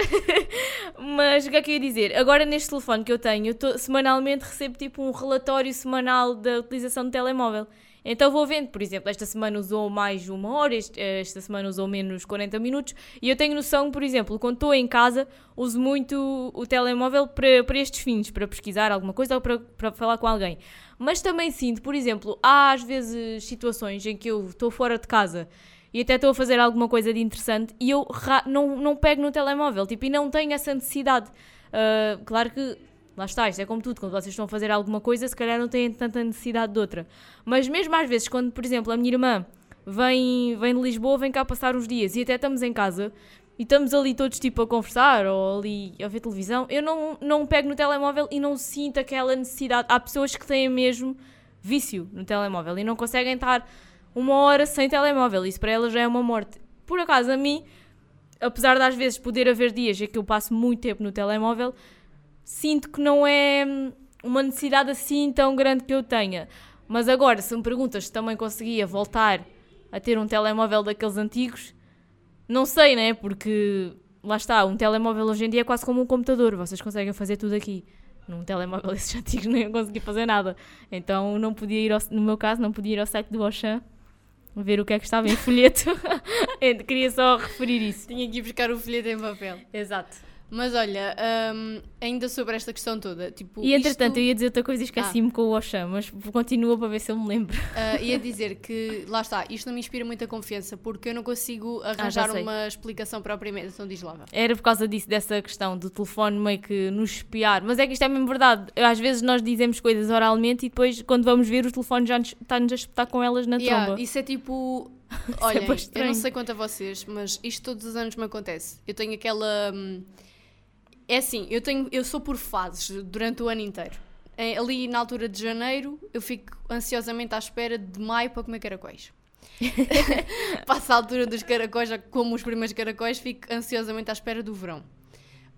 mas o que é que eu ia dizer? Agora neste telefone que eu tenho, eu tô- semanalmente recebo tipo um relatório semanal da utilização do telemóvel. Então vou vendo, por exemplo, esta semana usou mais uma hora, este- esta semana usou menos 40 minutos, e eu tenho noção, por exemplo, quando estou em casa, uso muito o telemóvel para, para estes fins, para pesquisar alguma coisa ou para, para falar com alguém. Mas também sinto, por exemplo, há às vezes situações em que eu estou fora de casa e até estou a fazer alguma coisa de interessante e eu não, não pego no telemóvel, tipo, e não tenho essa necessidade. Ah, claro que, lá está, isto é como tudo, quando vocês estão a fazer alguma coisa, se calhar não têm tanta necessidade de outra. Mas mesmo às vezes, quando, por exemplo, a minha irmã vem, vem de Lisboa, vem cá passar uns dias e até estamos em casa e estamos ali todos tipo a conversar ou ali a ver televisão, eu não, não pego no telemóvel e não sinto aquela necessidade. Há pessoas que têm mesmo vício no telemóvel e não conseguem estar uma hora sem telemóvel. Isso para elas já é uma morte. Por acaso, a mim, apesar de às vezes poder haver dias em que eu passo muito tempo no telemóvel, sinto que não é hum, uma necessidade assim tão grande que eu tenha. Mas agora, se me perguntas se também conseguia voltar a ter um telemóvel daqueles antigos, não sei, né? Porque lá está, um telemóvel hoje em dia é quase como um computador, vocês conseguem fazer tudo aqui. Num telemóvel desses antigos não ia conseguir fazer nada. Então não podia ir, ao, no meu caso, não podia ir ao site do Auchan ver o que é que estava em folheto. Queria só referir isso. Tinha que ir buscar o folheto em papel. Exato. Mas olha, hum, ainda sobre esta questão toda, tipo, E entretanto, isto- eu ia dizer outra coisa e esqueci-me com o Auchan, mas continua para ver se eu me lembro. Ah, ia dizer que, lá está, isto não me inspira muita confiança porque eu não consigo arranjar sei. uma explicação propriamente. Então diz lá. Era por causa disso, dessa questão do telefone meio que nos espiar. Mas é que isto é mesmo verdade. Às vezes nós dizemos coisas oralmente e depois, quando vamos ver, o telefone já nos- está-nos a espetar com elas na Yeah, tromba. isso é tipo. é Olhem, bué eu não sei quanto a vocês, mas isto todos os anos me acontece. Eu tenho aquela. hum, É assim, eu, tenho, eu sou por fases durante o ano inteiro. É, ali na altura de janeiro, eu fico ansiosamente à espera de maio para comer caracóis. Passa a altura dos caracóis, já como os primeiros caracóis, fico ansiosamente à espera do verão.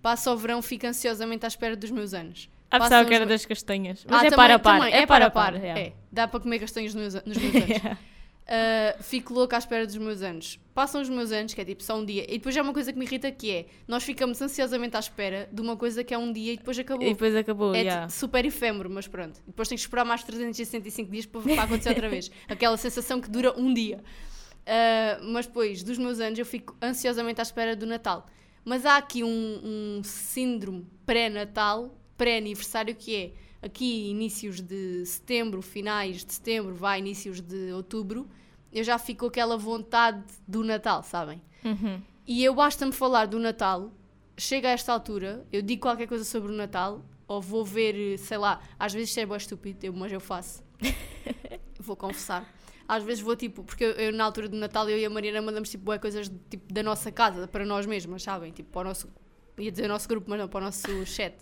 Passa o verão, fico ansiosamente à espera dos meus anos. Ah, pensava que era das castanhas. Mas Ah, é também- para a par. também, É, para a par. É, é. dá para comer nos meus, nos meus anos. Uh, fico louca à espera dos meus anos. Passam os meus anos, que é tipo só um dia. E depois já é uma coisa que me irrita que é, nós ficamos ansiosamente à espera de uma coisa que é um dia e depois acabou. E depois acabou, é yeah. super efêmero, mas pronto. E depois tens que esperar mais 365 dias para, para acontecer outra vez. Aquela sensação que dura um dia. Uh, mas depois dos meus anos eu fico ansiosamente à espera do Natal. Mas há aqui um, um síndrome pré-Natal, pré-aniversário, que é aqui inícios de setembro, finais de setembro, vai inícios de outubro, eu já fico com aquela vontade do Natal, sabem? Uhum. E eu basta-me falar do Natal, chega a esta altura, eu digo qualquer coisa sobre o Natal, ou vou ver, sei lá, às vezes isto é bem estúpido, eu- mas eu faço. vou confessar. Às vezes vou tipo, porque eu, eu, na altura do Natal eu e a Mariana mandamos tipo coisas tipo, da nossa casa, para nós mesmas, sabem? Tipo, para o nosso, ia dizer o nosso grupo, mas não, para o nosso chat.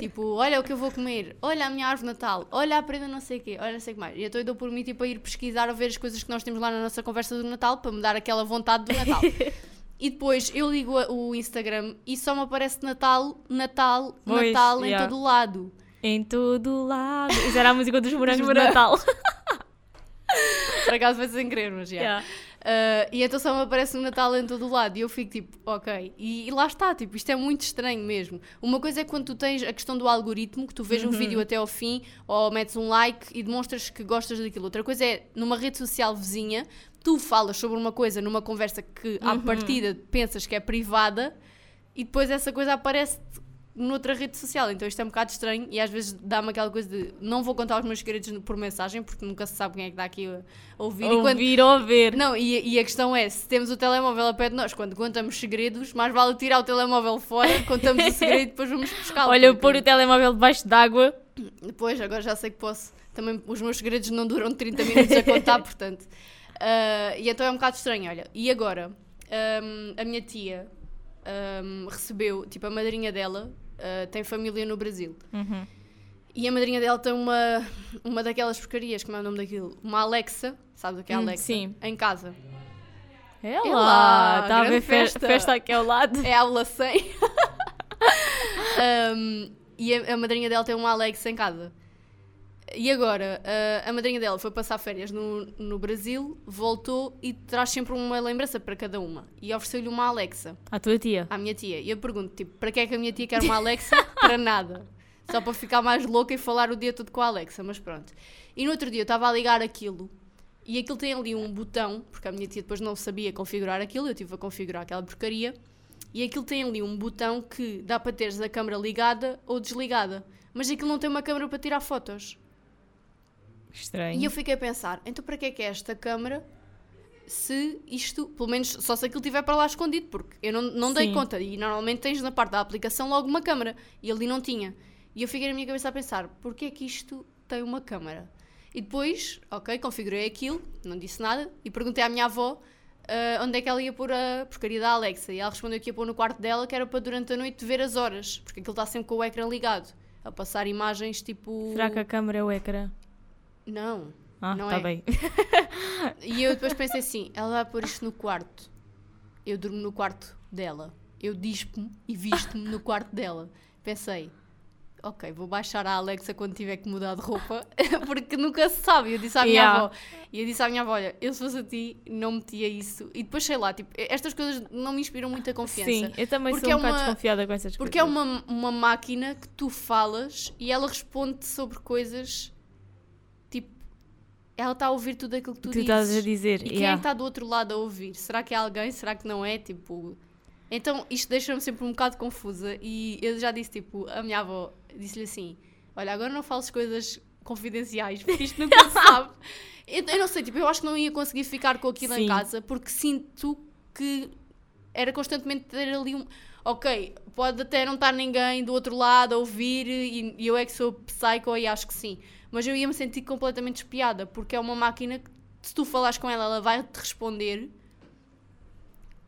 Tipo, olha o que eu vou comer, olha a minha árvore Natal, olha a prenda não sei o quê, olha não sei o que mais. E então eu dou por mim tipo, a ir pesquisar, a ver as coisas que nós temos lá na nossa conversa do Natal, para me dar aquela vontade do Natal. e depois eu ligo o Instagram e só me aparece Natal, Natal, Pois, Natal em yeah. todo lado. Em todo lado. Isso era a música dos morangos morangos. Natal. Por acaso foi sem querer, mas já. Yeah. Uh, e então só me aparece o Natal em todo o lado e eu fico tipo, ok. E, e lá está, tipo, isto é muito estranho mesmo. Uma coisa é quando tu tens a questão do algoritmo, que tu vês Uhum. um vídeo até ao fim ou metes um like e demonstras que gostas daquilo. Outra coisa é numa rede social vizinha, tu falas sobre uma coisa numa conversa que à Uhum. partida pensas que é privada e depois essa coisa aparece noutra rede social. Então isto é um bocado estranho e às vezes dá-me aquela coisa de não vou contar os meus segredos por mensagem porque nunca se sabe quem é que está aqui a ouvir. E quando- Ouvir ou ver. Não, e, e a questão é, se temos o telemóvel a pé de nós, quando contamos segredos, mais vale tirar o telemóvel fora, contamos o segredo e depois vamos buscar Olha, pôr o telemóvel debaixo d'água. Depois, agora já sei que posso. Também os meus segredos não duram 30 minutos a contar, portanto. Ah, e então é um bocado estranho, olha. E agora, ahm, a minha tia ahm, recebeu, tipo, a madrinha dela ah, tem família no Brasil. Uhum. E a madrinha dela tem uma, uma daquelas porcarias, como é o nome daquilo? Uma Alexa, sabe o que é Hum, Alexa? sim. Em casa. É lá, lá, está a ver fe- festa. festa aqui ao lado. É aula 100. Um, e a, a madrinha dela tem uma Alexa em casa. E agora, a, a madrinha dela foi passar férias no, no Brasil, voltou e traz sempre uma lembrança para cada uma. E ofereceu-lhe uma Alexa A tua tia. à minha tia. E eu pergunto, tipo, para que é que a minha tia quer uma Alexa? para nada. Só para ficar mais louca e falar o dia todo com a Alexa, mas pronto. E no outro dia eu estava a ligar aquilo e aquilo tem ali um botão, porque a minha tia depois não sabia configurar aquilo, eu tive a configurar aquela porcaria. E aquilo tem ali um botão que dá para teres a câmera ligada ou desligada. Mas aquilo não tem uma câmera para tirar fotos. Estranho. E eu fiquei a pensar, então para que é que é esta câmara se isto, pelo menos só se aquilo estiver para lá escondido, porque eu não, não dei Sim. conta. E normalmente tens na parte da aplicação logo uma câmara. E ali não tinha. E eu fiquei na minha cabeça a pensar, porquê é que isto tem uma câmara? E depois, ok, configurei aquilo, não disse nada, e perguntei à minha avó ah, onde é que ela ia pôr a porcaria da Alexa. E ela respondeu que ia pôr no quarto dela, que era para durante a noite ver as horas, porque aquilo está sempre com o ecrã ligado, a passar imagens tipo. Será que a câmera é o ecrã? Não. Ah, Não tá é. bem. E eu depois pensei assim: ela vai pôr isto no quarto. Eu durmo no quarto dela. Eu dispo-me e visto-me no quarto dela. Pensei, ok, vou baixar a Alexa quando tiver que mudar de roupa, porque nunca se sabe. Eu disse à minha Yeah. avó, e eu disse à minha avó: olha, eu se fosse a ti, não metia isso. E depois sei lá, tipo, estas coisas não me inspiram muita confiança. Sim, eu também Porque sou é um bocado uma- desconfiada com essas Porque é coisas. uma, uma máquina que tu falas e ela responde sobre coisas. Ela está a ouvir tudo aquilo que tu, Tu dizes. estás a dizer. E quem é yeah. que está do outro lado a ouvir? Será que é alguém? Será que não é? Tipo. Então isto deixa-me sempre um bocado confusa. E eu já disse, tipo, a minha avó disse-lhe assim: Olha, agora não fales coisas confidenciais, porque isto nunca se sabe. Eu, eu não sei, tipo, eu acho que não ia conseguir ficar com aquilo Sim. em casa porque sinto que era constantemente ter ali um. Ok, pode até não estar ninguém do outro lado a ouvir e, e eu é que sou psycho e acho que sim. Mas eu ia me sentir completamente espiada porque é uma máquina que se tu falares com ela, ela vai te responder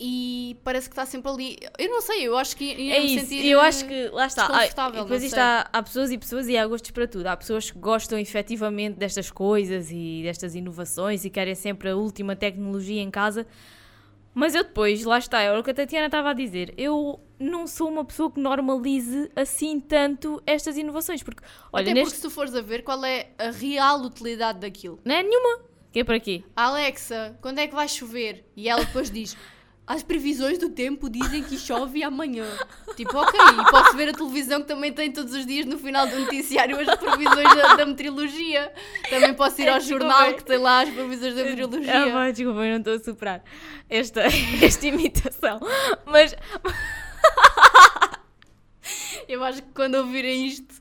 e parece que está sempre ali. Eu não sei, eu acho que ia É me isso, sentir. eu acho que lá está. Desconfortável, depois isto há, há pessoas e pessoas e há gostos para tudo. Há pessoas que gostam efetivamente destas coisas e destas inovações e querem sempre a última tecnologia em casa. Mas eu depois, lá está, é o que a Tatiana estava a dizer. Eu não sou uma pessoa que normalize assim tanto estas inovações. Porque, olha, Até neste. porque se tu fores a ver qual é a real utilidade daquilo. Não é nenhuma. Que é para quê? Alexa, quando é que vai chover? E ela depois diz: As previsões do tempo dizem que chove amanhã. Tipo, ok, e posso ver a televisão que também tem todos os dias no final do noticiário as previsões da, da meteorologia. Também posso ir ao Desculpa. jornal que tem lá as previsões da Ah, meteorologia. vai, desculpa, eu não estou a superar esta, esta imitação. Mas Eu acho que quando ouvirem isto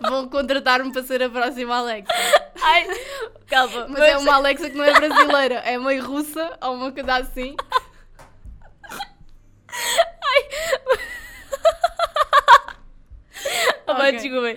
vão contratar-me para ser a próxima Alexa. Ai, calma. Mas é uma Alexa que não é brasileira, é meio russa ou uma coisa assim. Oh, vai, Ok. desculpem.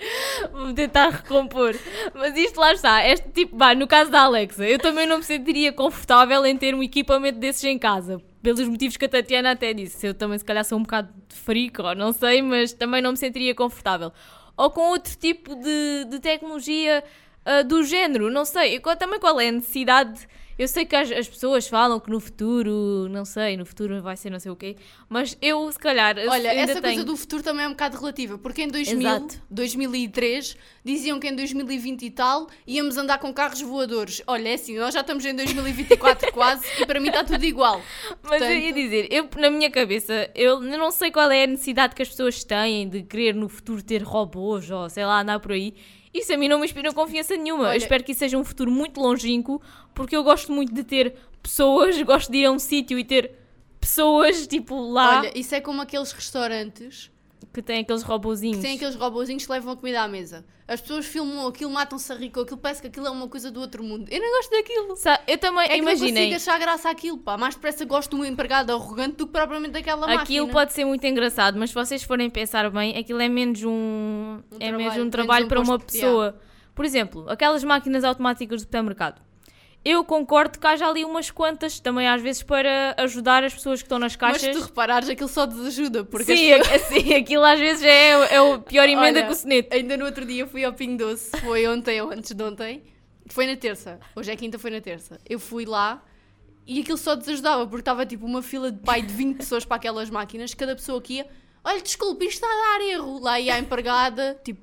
Vou tentar recompor. Mas isto lá está. Este tipo, vai, no caso da Alexa, eu também não me sentiria confortável em ter um equipamento desses em casa. Pelos motivos que a Tatiana até disse. Eu também, se calhar, sou um bocado de freak, ou não sei, mas também não me sentiria confortável. Ou com outro tipo de, de tecnologia ah, do género, não sei. E qual- também qual é a necessidade. Eu sei que as, as pessoas falam que no futuro, não sei, no futuro vai ser não sei o quê, mas eu, se calhar, Olha, essa tenho... coisa do futuro também é um bocado relativa, porque em 2000, Exato. 2003 diziam que em 2020 e tal íamos andar com carros voadores. Olha, é assim, nós já estamos em 2024 quase e para mim está tudo igual. Mas eu ia Portanto- dizer, eu, na minha cabeça, eu não sei qual é a necessidade que as pessoas têm de querer no futuro ter robôs ou sei lá, andar por aí. Isso a mim não me inspira confiança nenhuma. Olha- Eu espero que isso seja um futuro muito longínquo, porque eu gosto muito de ter pessoas, gosto de ir a um sítio e ter pessoas, tipo, lá. Olha, isso é como aqueles restaurantes que tem aqueles robozinhos. Que tem aqueles robozinhos que levam a comida à mesa. As pessoas filmam aquilo, matam-se a rir com aquilo, parece que aquilo é uma coisa do outro mundo. Eu não gosto daquilo. Sa- Eu também, É imaginem, consigo achar graça àquilo, pá. Mais depressa gosto de um empregado arrogante do que propriamente daquela aquilo máquina. pode ser muito engraçado, mas se vocês forem pensar bem, aquilo é menos um, Um é trabalho, menos um menos trabalho um para uma pessoa. Por exemplo, aquelas máquinas automáticas do supermercado. Eu concordo que haja ali umas quantas também às vezes para ajudar as pessoas que estão nas Mas caixas. se tu reparares, aquilo só desajuda. Porque Sim, as é- sim, aquilo às vezes é, é o pior emenda Olha, que o soneto. Ainda no outro dia fui ao Pingo Doce, foi ontem ou antes de ontem. Foi na terça. Hoje é quinta, foi na terça. Eu fui lá e aquilo só desajudava, porque estava tipo uma fila de pai de 20 pessoas para aquelas máquinas. Cada pessoa que ia, olha, desculpe, isto está a dar erro. Lá ia a empregada, tipo,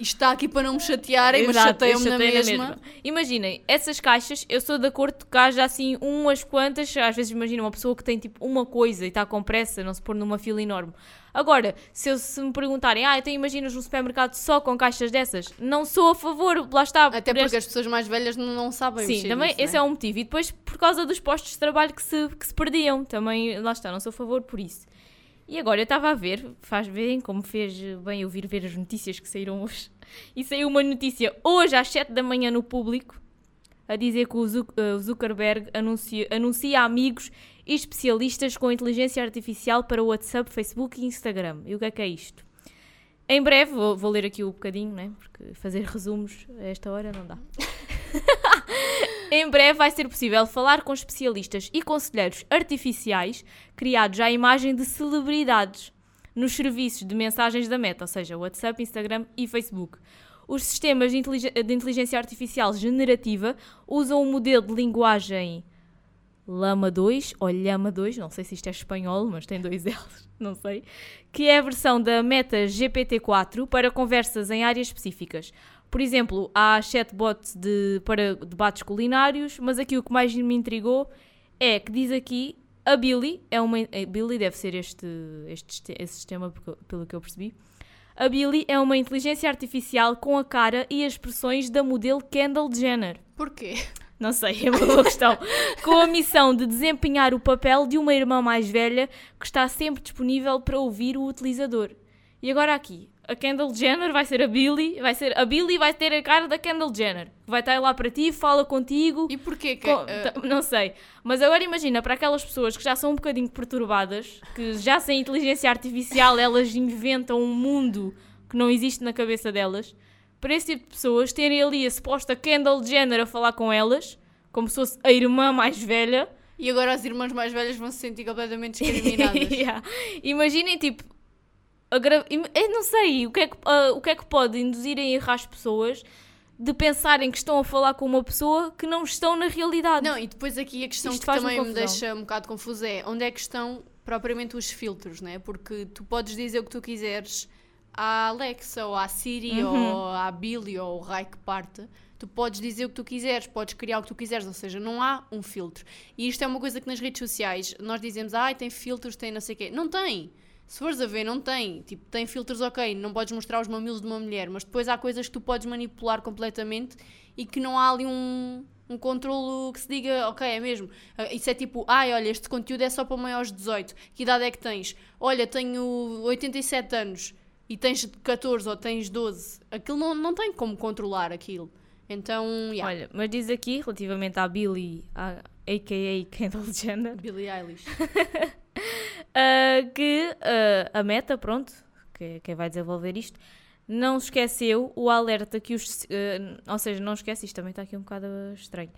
está aqui para não me chatearem, mas Exato, chateiam-me na chatei mesma. Imaginem, essas caixas, eu sou de acordo que haja assim umas quantas, às vezes imagina uma pessoa que tem tipo uma coisa e está com pressa, não se pôr numa fila enorme. Agora, se, eu, se me perguntarem, ah, então imaginas um supermercado só com caixas dessas, não sou a favor, lá está. Até porque as pessoas mais velhas não, não sabem Sim, também nisso, esse né? é um motivo. E depois, por causa dos postos de trabalho que se, que se perdiam, também, lá está, não sou a favor por isso. E agora eu estava a ver, faz verem como fez bem eu vir ver as notícias que saíram hoje. E saiu uma notícia hoje às 7 da manhã no público a dizer que eh, o Zuckerberg anuncia, anuncia amigos e especialistas com inteligência artificial para o WhatsApp, Facebook e Instagram. E o que é que é isto? Em breve, vou, vou ler aqui o bocadinho, né? porque fazer resumos a esta hora não dá. Em breve vai ser possível falar com especialistas e conselheiros artificiais criados à imagem de celebridades nos serviços de mensagens da Meta, ou seja, WhatsApp, Instagram e Facebook. Os sistemas de, intelig- de inteligência artificial generativa usam um modelo de linguagem Lama 2 ou Llama 2, não sei se isto é espanhol, mas tem dois L's, não sei, que é a versão da Meta GPT-4 para conversas em áreas específicas. Por exemplo, há chatbots de, para debates culinários, mas aqui o que mais me intrigou é que diz aqui a Billy, é uma, a Billy deve ser este, este esse sistema, pelo que eu percebi. A Billy é uma inteligência artificial com a cara e as expressões da modelo Kendall Jenner. Porquê? Não sei, é uma boa questão. Com a missão de desempenhar o papel de uma irmã mais velha que está sempre disponível para ouvir o utilizador. E agora aqui, a Kendall Jenner vai ser a Billy, vai ser a Billy vai ter a cara da Kendall Jenner. Vai estar lá para ti, fala contigo. E porquê que... Co- eh, t- Não sei. Mas agora imagina, para aquelas pessoas que já são um bocadinho perturbadas, que já sem inteligência artificial elas inventam um mundo que não existe na cabeça delas, para esse tipo de pessoas terem ali a suposta Kendall Jenner a falar com elas, como se fosse a irmã mais velha. E agora as irmãs mais velhas vão se sentir completamente discriminadas. Yeah. Imaginem, tipo, gra- eu não sei o que, é que, ah, o que é que pode induzir a errar as pessoas de pensarem que estão a falar com uma pessoa que não estão na realidade. Não, e depois aqui a questão Isto que também me confusão. deixa um bocado confusa é onde é que estão propriamente os filtros, né? Porque tu podes dizer o que tu quiseres à Alexa ou à Siri Uhum. ou à Billy ou ao Rai que parte. Tu podes dizer o que tu quiseres, podes criar o que tu quiseres, ou seja, não há um filtro. E isto é uma coisa que nas redes sociais nós dizemos, ai, tem filtros, tem não sei o quê. Não tem. Se fores a ver, não tem. Tipo, tem filtros, ok, não podes mostrar os mamilos de uma mulher, mas depois há coisas que tu podes manipular completamente e que não há ali um, um controlo que se diga, ok, é mesmo. Ah, Isso é tipo, ai, olha, este conteúdo é só para maiores de 18. Que idade é que tens? Olha, tenho 87 anos e tens 14 ou tens 12. Aquilo não, não tem como controlar aquilo. Então, yeah. Olha, mas diz aqui, relativamente à Billy, a, a.k.a. Kendall Jenner, Billie Eilish. ah, que ah, a Meta, pronto, que quem vai desenvolver isto, não esqueceu o alerta que os... ah, ou seja, não esquece, isto também está aqui um bocado estranho,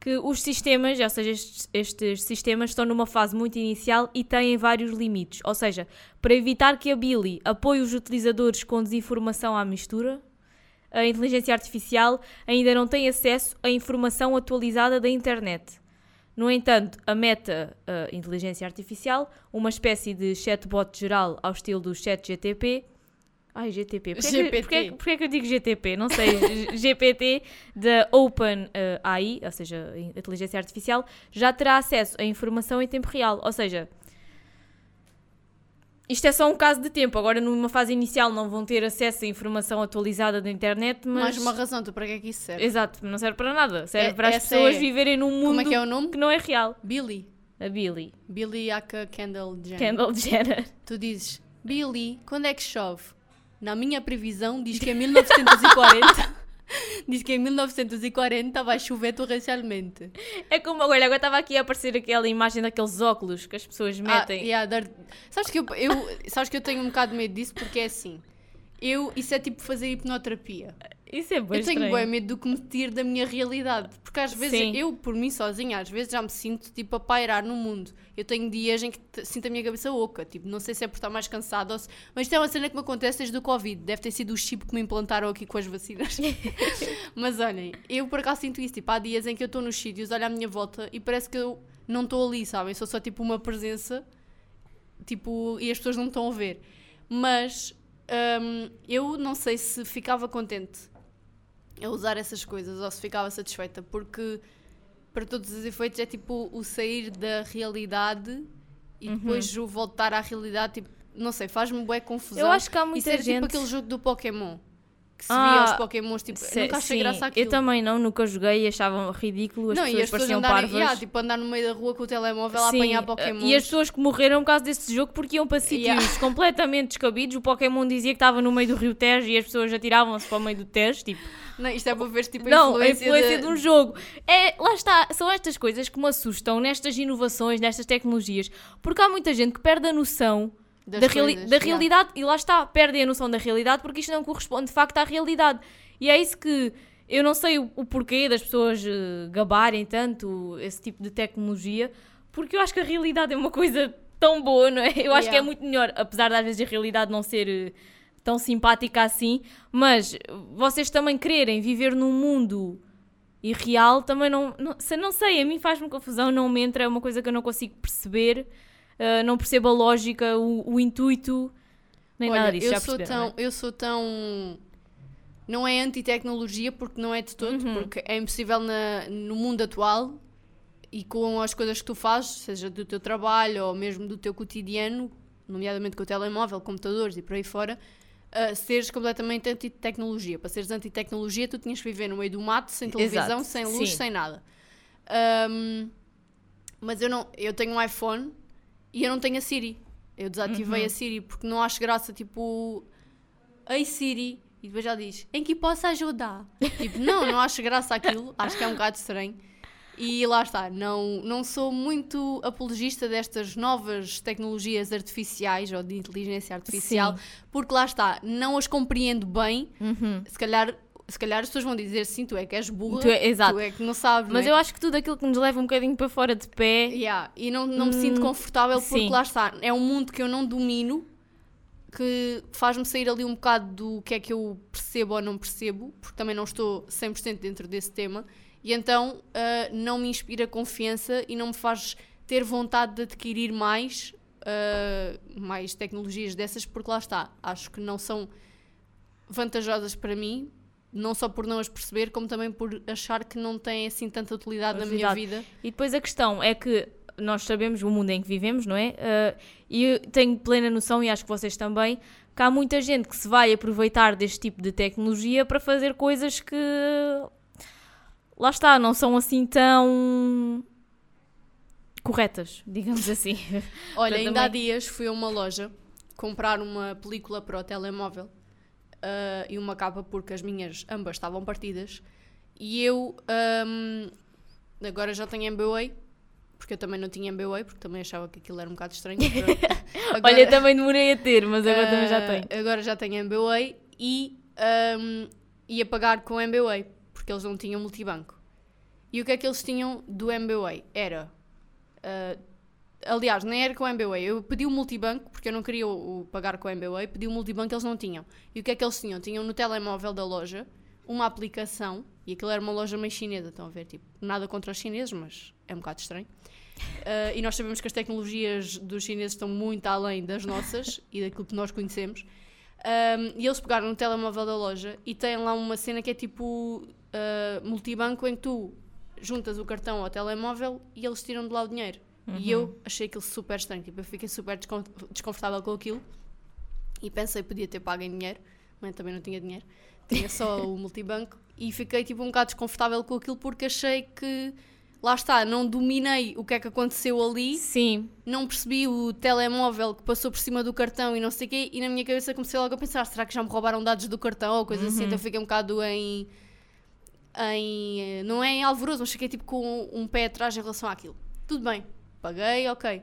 que os sistemas, ou seja, estes, estes sistemas estão numa fase muito inicial e têm vários limites. Ou seja, para evitar que a Billy apoie os utilizadores com desinformação à mistura, a inteligência artificial ainda não tem acesso à informação atualizada da internet. No entanto, a Meta a Inteligência Artificial, uma espécie de chatbot geral ao estilo do ChatGTP. Ai, GTP. Porquê, GPT. Que, porquê, porquê que eu digo GTP? Não sei. GPT da Open eh, AI, ou seja, a Inteligência Artificial, já terá acesso à informação em tempo real. Ou seja, isto é só um caso de tempo. Agora, numa fase inicial, não vão ter acesso à informação atualizada da internet, mas. Mais uma razão, tu para que é que isso serve? Exato, não serve para nada. Serve É- para as pessoas é- viverem num mundo Como é que é o nome? que não é real. Billy. A Billy. Billy aka Kendall Jenner. Kendall Jenner. Tu dizes Billy, quando é que chove? Na minha previsão diz que é 1940. diz que em 1940 vai chover torrencialmente. É como agora, agora estava aqui a aparecer aquela imagem daqueles óculos que as pessoas metem. Ah, yeah, dar... sabes, que eu, eu, sabes que eu tenho um bocado de medo disso porque é assim. Eu, isso é tipo fazer hipnoterapia. Isso é bem Eu tenho bem medo do que me tiro da minha realidade. Porque às vezes Sim. eu, por mim sozinha, às vezes já me sinto tipo a pairar no mundo. Eu tenho dias em que sinto a minha cabeça oca. Tipo, não sei se é por estar mais cansada ou se... Mas isto é uma cena que me acontece desde o Covid. Deve ter sido o chip que me implantaram aqui com as vacinas. Mas olhem, eu por acaso sinto isso. Tipo, há dias em que eu estou nos sítios, olho à minha volta e parece que eu não estou ali, sabem? Sou só tipo uma presença. Tipo, e as pessoas não me estão a ver. Mas hum, eu não sei se ficava contente a usar essas coisas ou se ficava satisfeita, porque para todos os efeitos é tipo o sair da realidade e Uhum. depois o voltar à realidade, tipo, não sei, faz-me bué confusão. Eu acho que há Isso muita era gente. tipo aquele jogo do Pokémon que se Ah, via os Pokémons, tipo, Se- nunca achei sim, graça àquilo. Eu também não, nunca joguei e achava ridículo, as não, e pessoas as pessoas pareciam andarem, parvas. yeah, tipo, andar no meio da rua com o telemóvel a Sim, apanhar uh, Pokémons. E as pessoas que morreram por causa desse jogo porque iam para sítios Yeah. completamente descabidos. O Pokémon dizia que estava no meio do Rio Tejo e as pessoas atiravam-se para o meio do Tejo. Tipo, Não, isto é para ver tipo, a não, a influência, influência de... de um jogo. É, lá está, são estas coisas que me assustam nestas inovações, nestas tecnologias, porque há muita gente que perde a noção das da, reali- coisas, da yeah. realidade e lá está, perdem a noção da realidade porque isto não corresponde de facto à realidade. E é isso que eu não sei o, o porquê das pessoas eh, gabarem tanto esse tipo de tecnologia, porque eu acho que a realidade é uma coisa tão boa, não é? Eu acho que é Yeah. muito melhor, apesar de às vezes a realidade não ser eh, tão simpática assim, mas vocês também quererem viver num mundo irreal também não, não, não sei, a mim faz-me confusão, não me entra, é uma coisa que eu não consigo perceber, uh, não percebo a lógica, o, o intuito, nem Olha, nada disso, eu já sou tão, eu sou tão não é anti-tecnologia porque não é de todo, Uhum. porque é impossível na- no mundo atual e com as coisas que tu fazes, seja do teu trabalho ou mesmo do teu cotidiano, nomeadamente com o telemóvel, computadores e por aí fora, uh, seres completamente anti-tecnologia. Para seres anti-tecnologia, tu tinhas que viver no meio do mato, sem televisão, Exato, sem luz, sim. sem nada. Um, mas eu não, eu tenho um iPhone e eu não tenho a Siri. Eu desativei Uhum. a Siri porque não acho graça, tipo, Ei Siri, e depois já diz, em que posso ajudar? tipo, não, não acho graça aquilo, acho que é um bocado estranho. E lá está, não, não sou muito apologista destas novas tecnologias artificiais ou de inteligência artificial, Sim. porque lá está, não as compreendo bem. Uhum. Se calhar, se calhar as pessoas vão dizer sim, tu é que és burra, Tu é- exato. tu é que não sabes. Mas não é? eu acho que tudo aquilo que nos leva um bocadinho para fora de pé, Yeah, E não, não me Hum, sinto confortável porque sim. lá está, é um mundo que eu não domino, que faz-me sair ali um bocado do que é que eu percebo ou não percebo, porque também não estou 100% dentro desse tema, e então ah, não me inspira confiança e não me faz ter vontade de adquirir mais, ah, mais tecnologias dessas, porque lá está, acho que não são vantajosas para mim, não só por não as perceber, como também por achar que não têm assim tanta utilidade na minha vida. E depois a questão é que nós sabemos o mundo em que vivemos, não é? Uh, e eu tenho plena noção, e acho que vocês também, que há muita gente que se vai aproveitar deste tipo de tecnologia para fazer coisas que. Lá está, não são assim tão. corretas, digamos assim. Olha, ainda há também- dias fui a uma loja comprar uma película para o telemóvel ah, e uma capa porque as minhas ambas estavam partidas e eu ahm, agora já tenho MBWay porque eu também não tinha MBWay porque também achava que aquilo era um bocado estranho. Agora- Olha, também demorei a ter, mas agora também já ah, tenho. Agora já tenho MBWay e ahm, ia pagar com MBWay porque eles não tinham multibanco. E o que é que eles tinham do MBWay? Era. ah, aliás, nem era com o MBWay. Eu pedi o multibanco porque eu não queria o, o pagar com o MBWay. Pedi o multibanco eles não tinham. E o que é que eles tinham? Tinham no telemóvel da loja uma aplicação. E aquilo era uma loja meio chinesa. Estão a ver? Tipo, nada contra os chineses, mas é um bocado estranho. Ah, e nós sabemos que as tecnologias dos chineses estão muito além das nossas e daquilo que nós conhecemos. Um, e eles pegaram no telemóvel da loja e têm lá uma cena que é tipo ah, multibanco em que tu juntas o cartão ao telemóvel e eles tiram de lá o dinheiro. E eu achei aquilo super estranho. Tipo, eu fiquei super descon- desconfortável com aquilo e pensei que podia ter pago em dinheiro, mas também não tinha dinheiro. Tinha só o multibanco e fiquei tipo um bocado desconfortável com aquilo porque achei que lá está, não dominei o que é que aconteceu ali, Sim. não percebi o telemóvel que passou por cima do cartão e não sei o quê, e na minha cabeça comecei logo a pensar, será que já me roubaram dados do cartão ou coisa assim, então fiquei um bocado em, em, não é em alvoroço, mas fiquei tipo com um pé atrás em relação àquilo. Tudo bem, paguei, ok.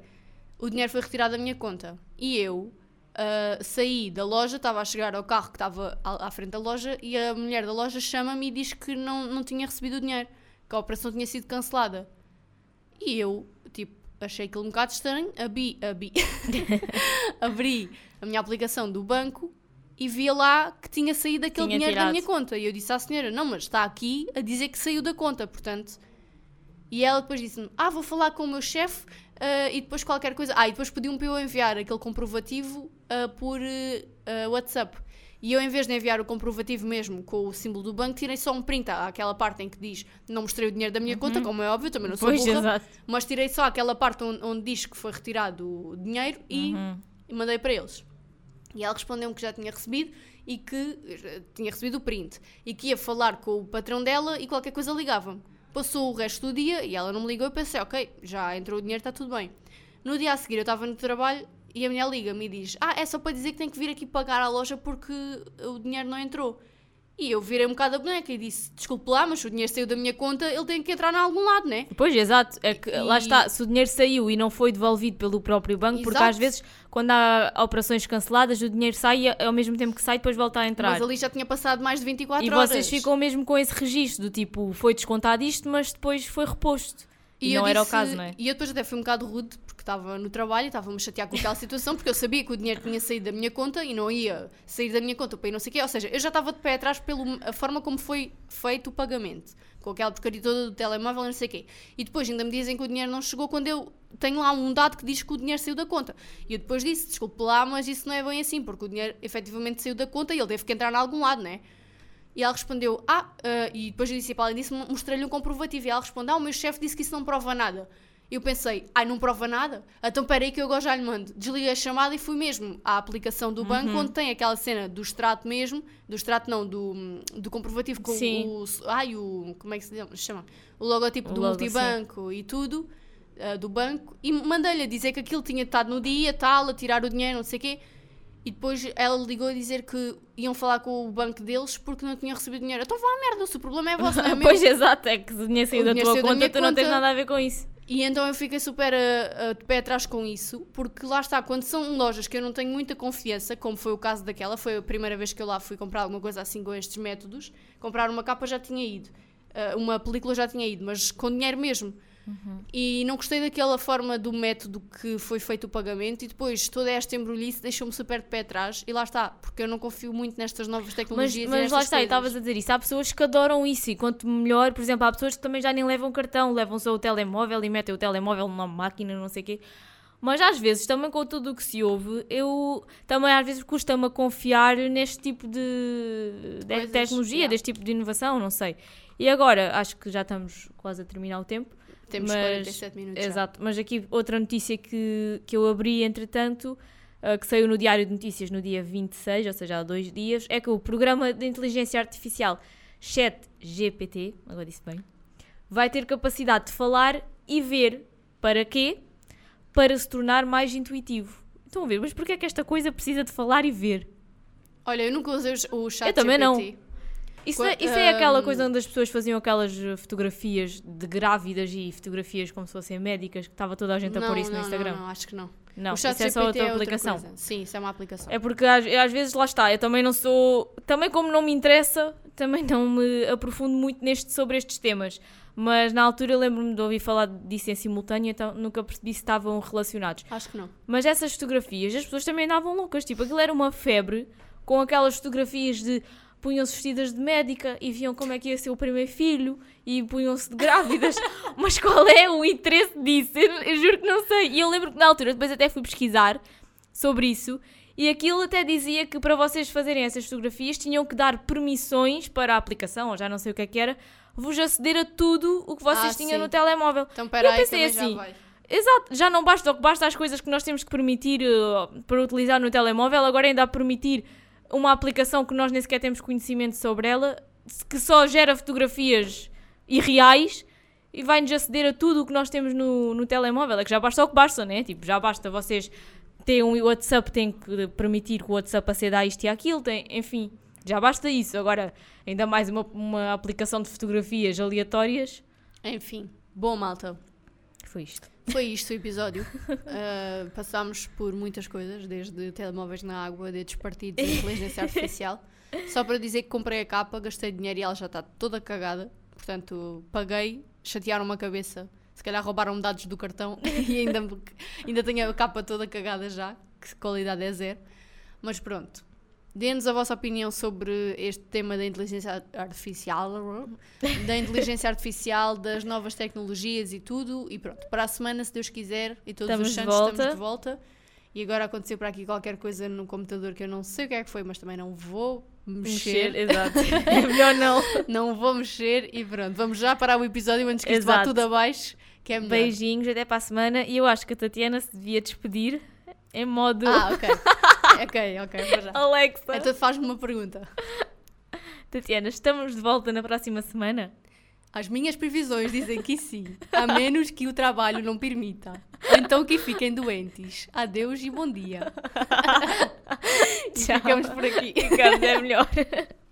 O dinheiro foi retirado da minha conta e eu ah, saí da loja, estava a chegar ao carro que estava à, à frente da loja e a mulher da loja chama-me e diz que não, não tinha recebido o dinheiro, que a operação tinha sido cancelada. E eu, tipo, achei aquilo um bocado estranho, abri, abri, abri a minha aplicação do banco e via lá que tinha saído aquele Tinha dinheiro da tirado. minha conta. E eu disse à senhora, não, mas está aqui a dizer que saiu da conta, portanto... E ela depois disse-me, ah, vou falar com o meu chefe ah, e depois qualquer coisa... Ah, e depois pediu-me para eu enviar aquele comprovativo ah, por ah, WhatsApp. E eu, em vez de enviar o comprovativo mesmo com o símbolo do banco, tirei só um print àquela parte em que diz não mostrei o dinheiro da minha conta, como é óbvio, também não sou Uhum. Pois, burra. exato. Mas tirei só aquela parte onde, onde diz que foi retirado o dinheiro e, Uhum. e mandei para eles. E ela respondeu-me que já tinha recebido e que tinha recebido o print e que ia falar com o patrão dela e qualquer coisa ligava-me. Passou o resto do dia e ela não me ligou e pensei, ok, já entrou o dinheiro, está tudo bem. No dia a seguir eu estava no trabalho e a mulher liga-me e diz: Ah, é só para dizer que tem que vir aqui pagar à loja porque o dinheiro não entrou. E eu virei um bocado a boneca e disse: Desculpe lá, mas se o dinheiro saiu da minha conta, ele tem que entrar em algum lado, né? Pois, exato. É que, lá E- está, se o dinheiro saiu e não foi devolvido pelo próprio banco, porque Exato. às vezes, quando há operações canceladas, o dinheiro sai e ao mesmo tempo que sai, depois volta a entrar. Mas ali já tinha passado mais de 24 E horas. vocês ficam mesmo com esse registro do tipo, foi descontado isto, mas depois foi reposto. E, não era o disse- caso, não é? E eu depois até fui um bocado rude, porque estava no trabalho e estava-me a chatear com aquela situação, porque eu sabia que o dinheiro tinha saído da minha conta e não ia sair da minha conta para ir não sei o quê. Ou seja, eu já estava de pé atrás pela forma como foi feito o pagamento. Com aquela porcaria toda do telemóvel e não sei o quê. E depois ainda me dizem que o dinheiro não chegou quando eu tenho lá um dado que diz que o dinheiro saiu da conta. E eu depois disse, desculpe lá, mas isso não é bem assim, porque o dinheiro efetivamente saiu da conta e ele teve que entrar em algum lado, não é? E ela respondeu, ah, ah, e depois eu disse para ela disse, mostrei-lhe um comprovativo. E ela respondeu, ah, o meu chefe disse que isso não prova nada. Eu pensei, ai, não prova nada? Então peraí que eu agora já lhe mando. Desliguei a chamada e fui mesmo à aplicação do banco, onde tem aquela cena do extrato mesmo, do extrato não, do, do comprovativo com Sim. o, ai, o, como é que se chama? O logotipo O do logo, sim. multibanco e tudo, ah, do banco, e mandei-lhe a dizer que aquilo tinha estado no dia, tal, a tirar o dinheiro, não sei o quê. E depois ela ligou a dizer que iam falar com o banco deles porque não tinham recebido dinheiro. Então vá à merda, se o problema é vosso, não é pois, exato, é que se o dinheiro saiu da tua da conta, minha tu não tens nada a ver com isso. E então eu fiquei super a- a- de pé atrás com isso, porque lá está, quando são lojas que eu não tenho muita confiança, como foi o caso daquela, foi a primeira vez que eu lá fui comprar alguma coisa assim com estes métodos, comprar uma capa já tinha ido, ah, uma película já tinha ido, mas com dinheiro mesmo. E não gostei daquela forma do método que foi feito o pagamento e depois toda esta embrulhice deixou-me super de pé atrás e lá está, porque eu não confio muito nestas novas Mas, tecnologias e mas lá está, e estavas a dizer isso. Há pessoas que adoram isso e quanto melhor, por exemplo, há pessoas que também já nem levam cartão, levam só o telemóvel e metem o telemóvel numa máquina, não sei o quê. Mas às vezes, também com tudo o que se ouve, eu também às vezes custa-me a confiar neste tipo de, de Coisas, tecnologia, yeah. deste tipo de inovação, não sei. E agora, acho que já estamos quase a terminar o tempo. Temos mas- 47 minutos já. Exato, mas aqui outra notícia que, que eu abri, entretanto, uh, que saiu no Diário de Notícias no dia 26, ou seja, há dois dias, é que o programa de inteligência artificial ChatGPT, agora disse bem, vai ter capacidade de falar e ver. Para quê? Para se tornar mais intuitivo. Estão a ver, mas porquê é que esta coisa precisa de falar e ver? Olha, eu nunca usei o chat Eu também não. Isso, Qua- é, isso é aquela coisa onde as pessoas faziam aquelas uh, fotografias de grávidas e fotografias como se fossem médicas, que estava toda a gente a pôr isso no não, Instagram. Não, não, acho que não. Não, o isso é só outra outra aplicação. coisa. Sim, isso é uma aplicação. É porque às, às vezes lá está, eu também não sou. Também como não me interessa, também não me aprofundo muito neste, sobre estes temas. Mas na altura eu lembro-me de ouvir falar disso em simultâneo, então nunca percebi se estavam relacionados. Acho que não. Mas essas fotografias, as pessoas também andavam loucas. Tipo, aquilo era uma febre com aquelas fotografias de punham-se vestidas de médica e viam como é que ia ser o primeiro filho e punham-se de grávidas. Mas qual é o interesse disso? Eu, eu juro que não sei. E eu lembro que na altura, depois até fui pesquisar sobre isso e aquilo até dizia que para vocês fazerem essas fotografias tinham que dar permissões para a aplicação, ou já não sei o que é que era, vos aceder a tudo o que vocês Ah, tinham sim. no telemóvel. Então, peraí, Eu pensei já assim, vai. Exato, já não basta que basta as coisas que nós temos que permitir eh, para utilizar no telemóvel, agora ainda a permitir uma aplicação que nós nem sequer temos conhecimento sobre ela, que só gera fotografias irreais e vai-nos aceder a tudo o que nós temos no, no telemóvel. É que já basta o que basta, né? Tipo, já basta vocês terem um WhatsApp, têm que permitir que o WhatsApp aceda a isto e àquilo, tem, enfim, já basta isso. Agora, ainda mais uma, uma aplicação de fotografias aleatórias. Enfim, bom, malta. Foi isto. Foi isto o episódio. Uh, passámos por muitas coisas, desde telemóveis na água, dedos partidos, inteligência artificial. Só para dizer que comprei a capa, gastei dinheiro e ela já está toda cagada. Portanto, paguei, chatearam uma cabeça. Se calhar roubaram dados do cartão e ainda, ainda tenho a capa toda cagada já, que qualidade é zero. Mas pronto. Dê-nos a vossa opinião sobre este tema da inteligência artificial, da inteligência artificial, das novas tecnologias e tudo. E pronto, para a semana, se Deus quiser, e todos Estamos os santos estamos de volta. E agora aconteceu para aqui qualquer coisa no computador que eu não sei o que é que foi, mas também não vou mexer. Mexer, exato. é melhor não. Não vou mexer e pronto, vamos já parar o episódio antes que isto vá Exato. tudo abaixo, que é melhor. Beijinhos, até para a semana. E eu acho que a Tatiana se devia despedir em modo Ah, ok. ok, ok, vou já. Alexa. Então faz-me uma pergunta. Tatiana, estamos de volta na próxima semana? As minhas previsões dizem que sim, a menos que o trabalho não permita. Então que fiquem doentes. Adeus e bom dia. E Tchau. ficamos por aqui. Ficamos, é melhor.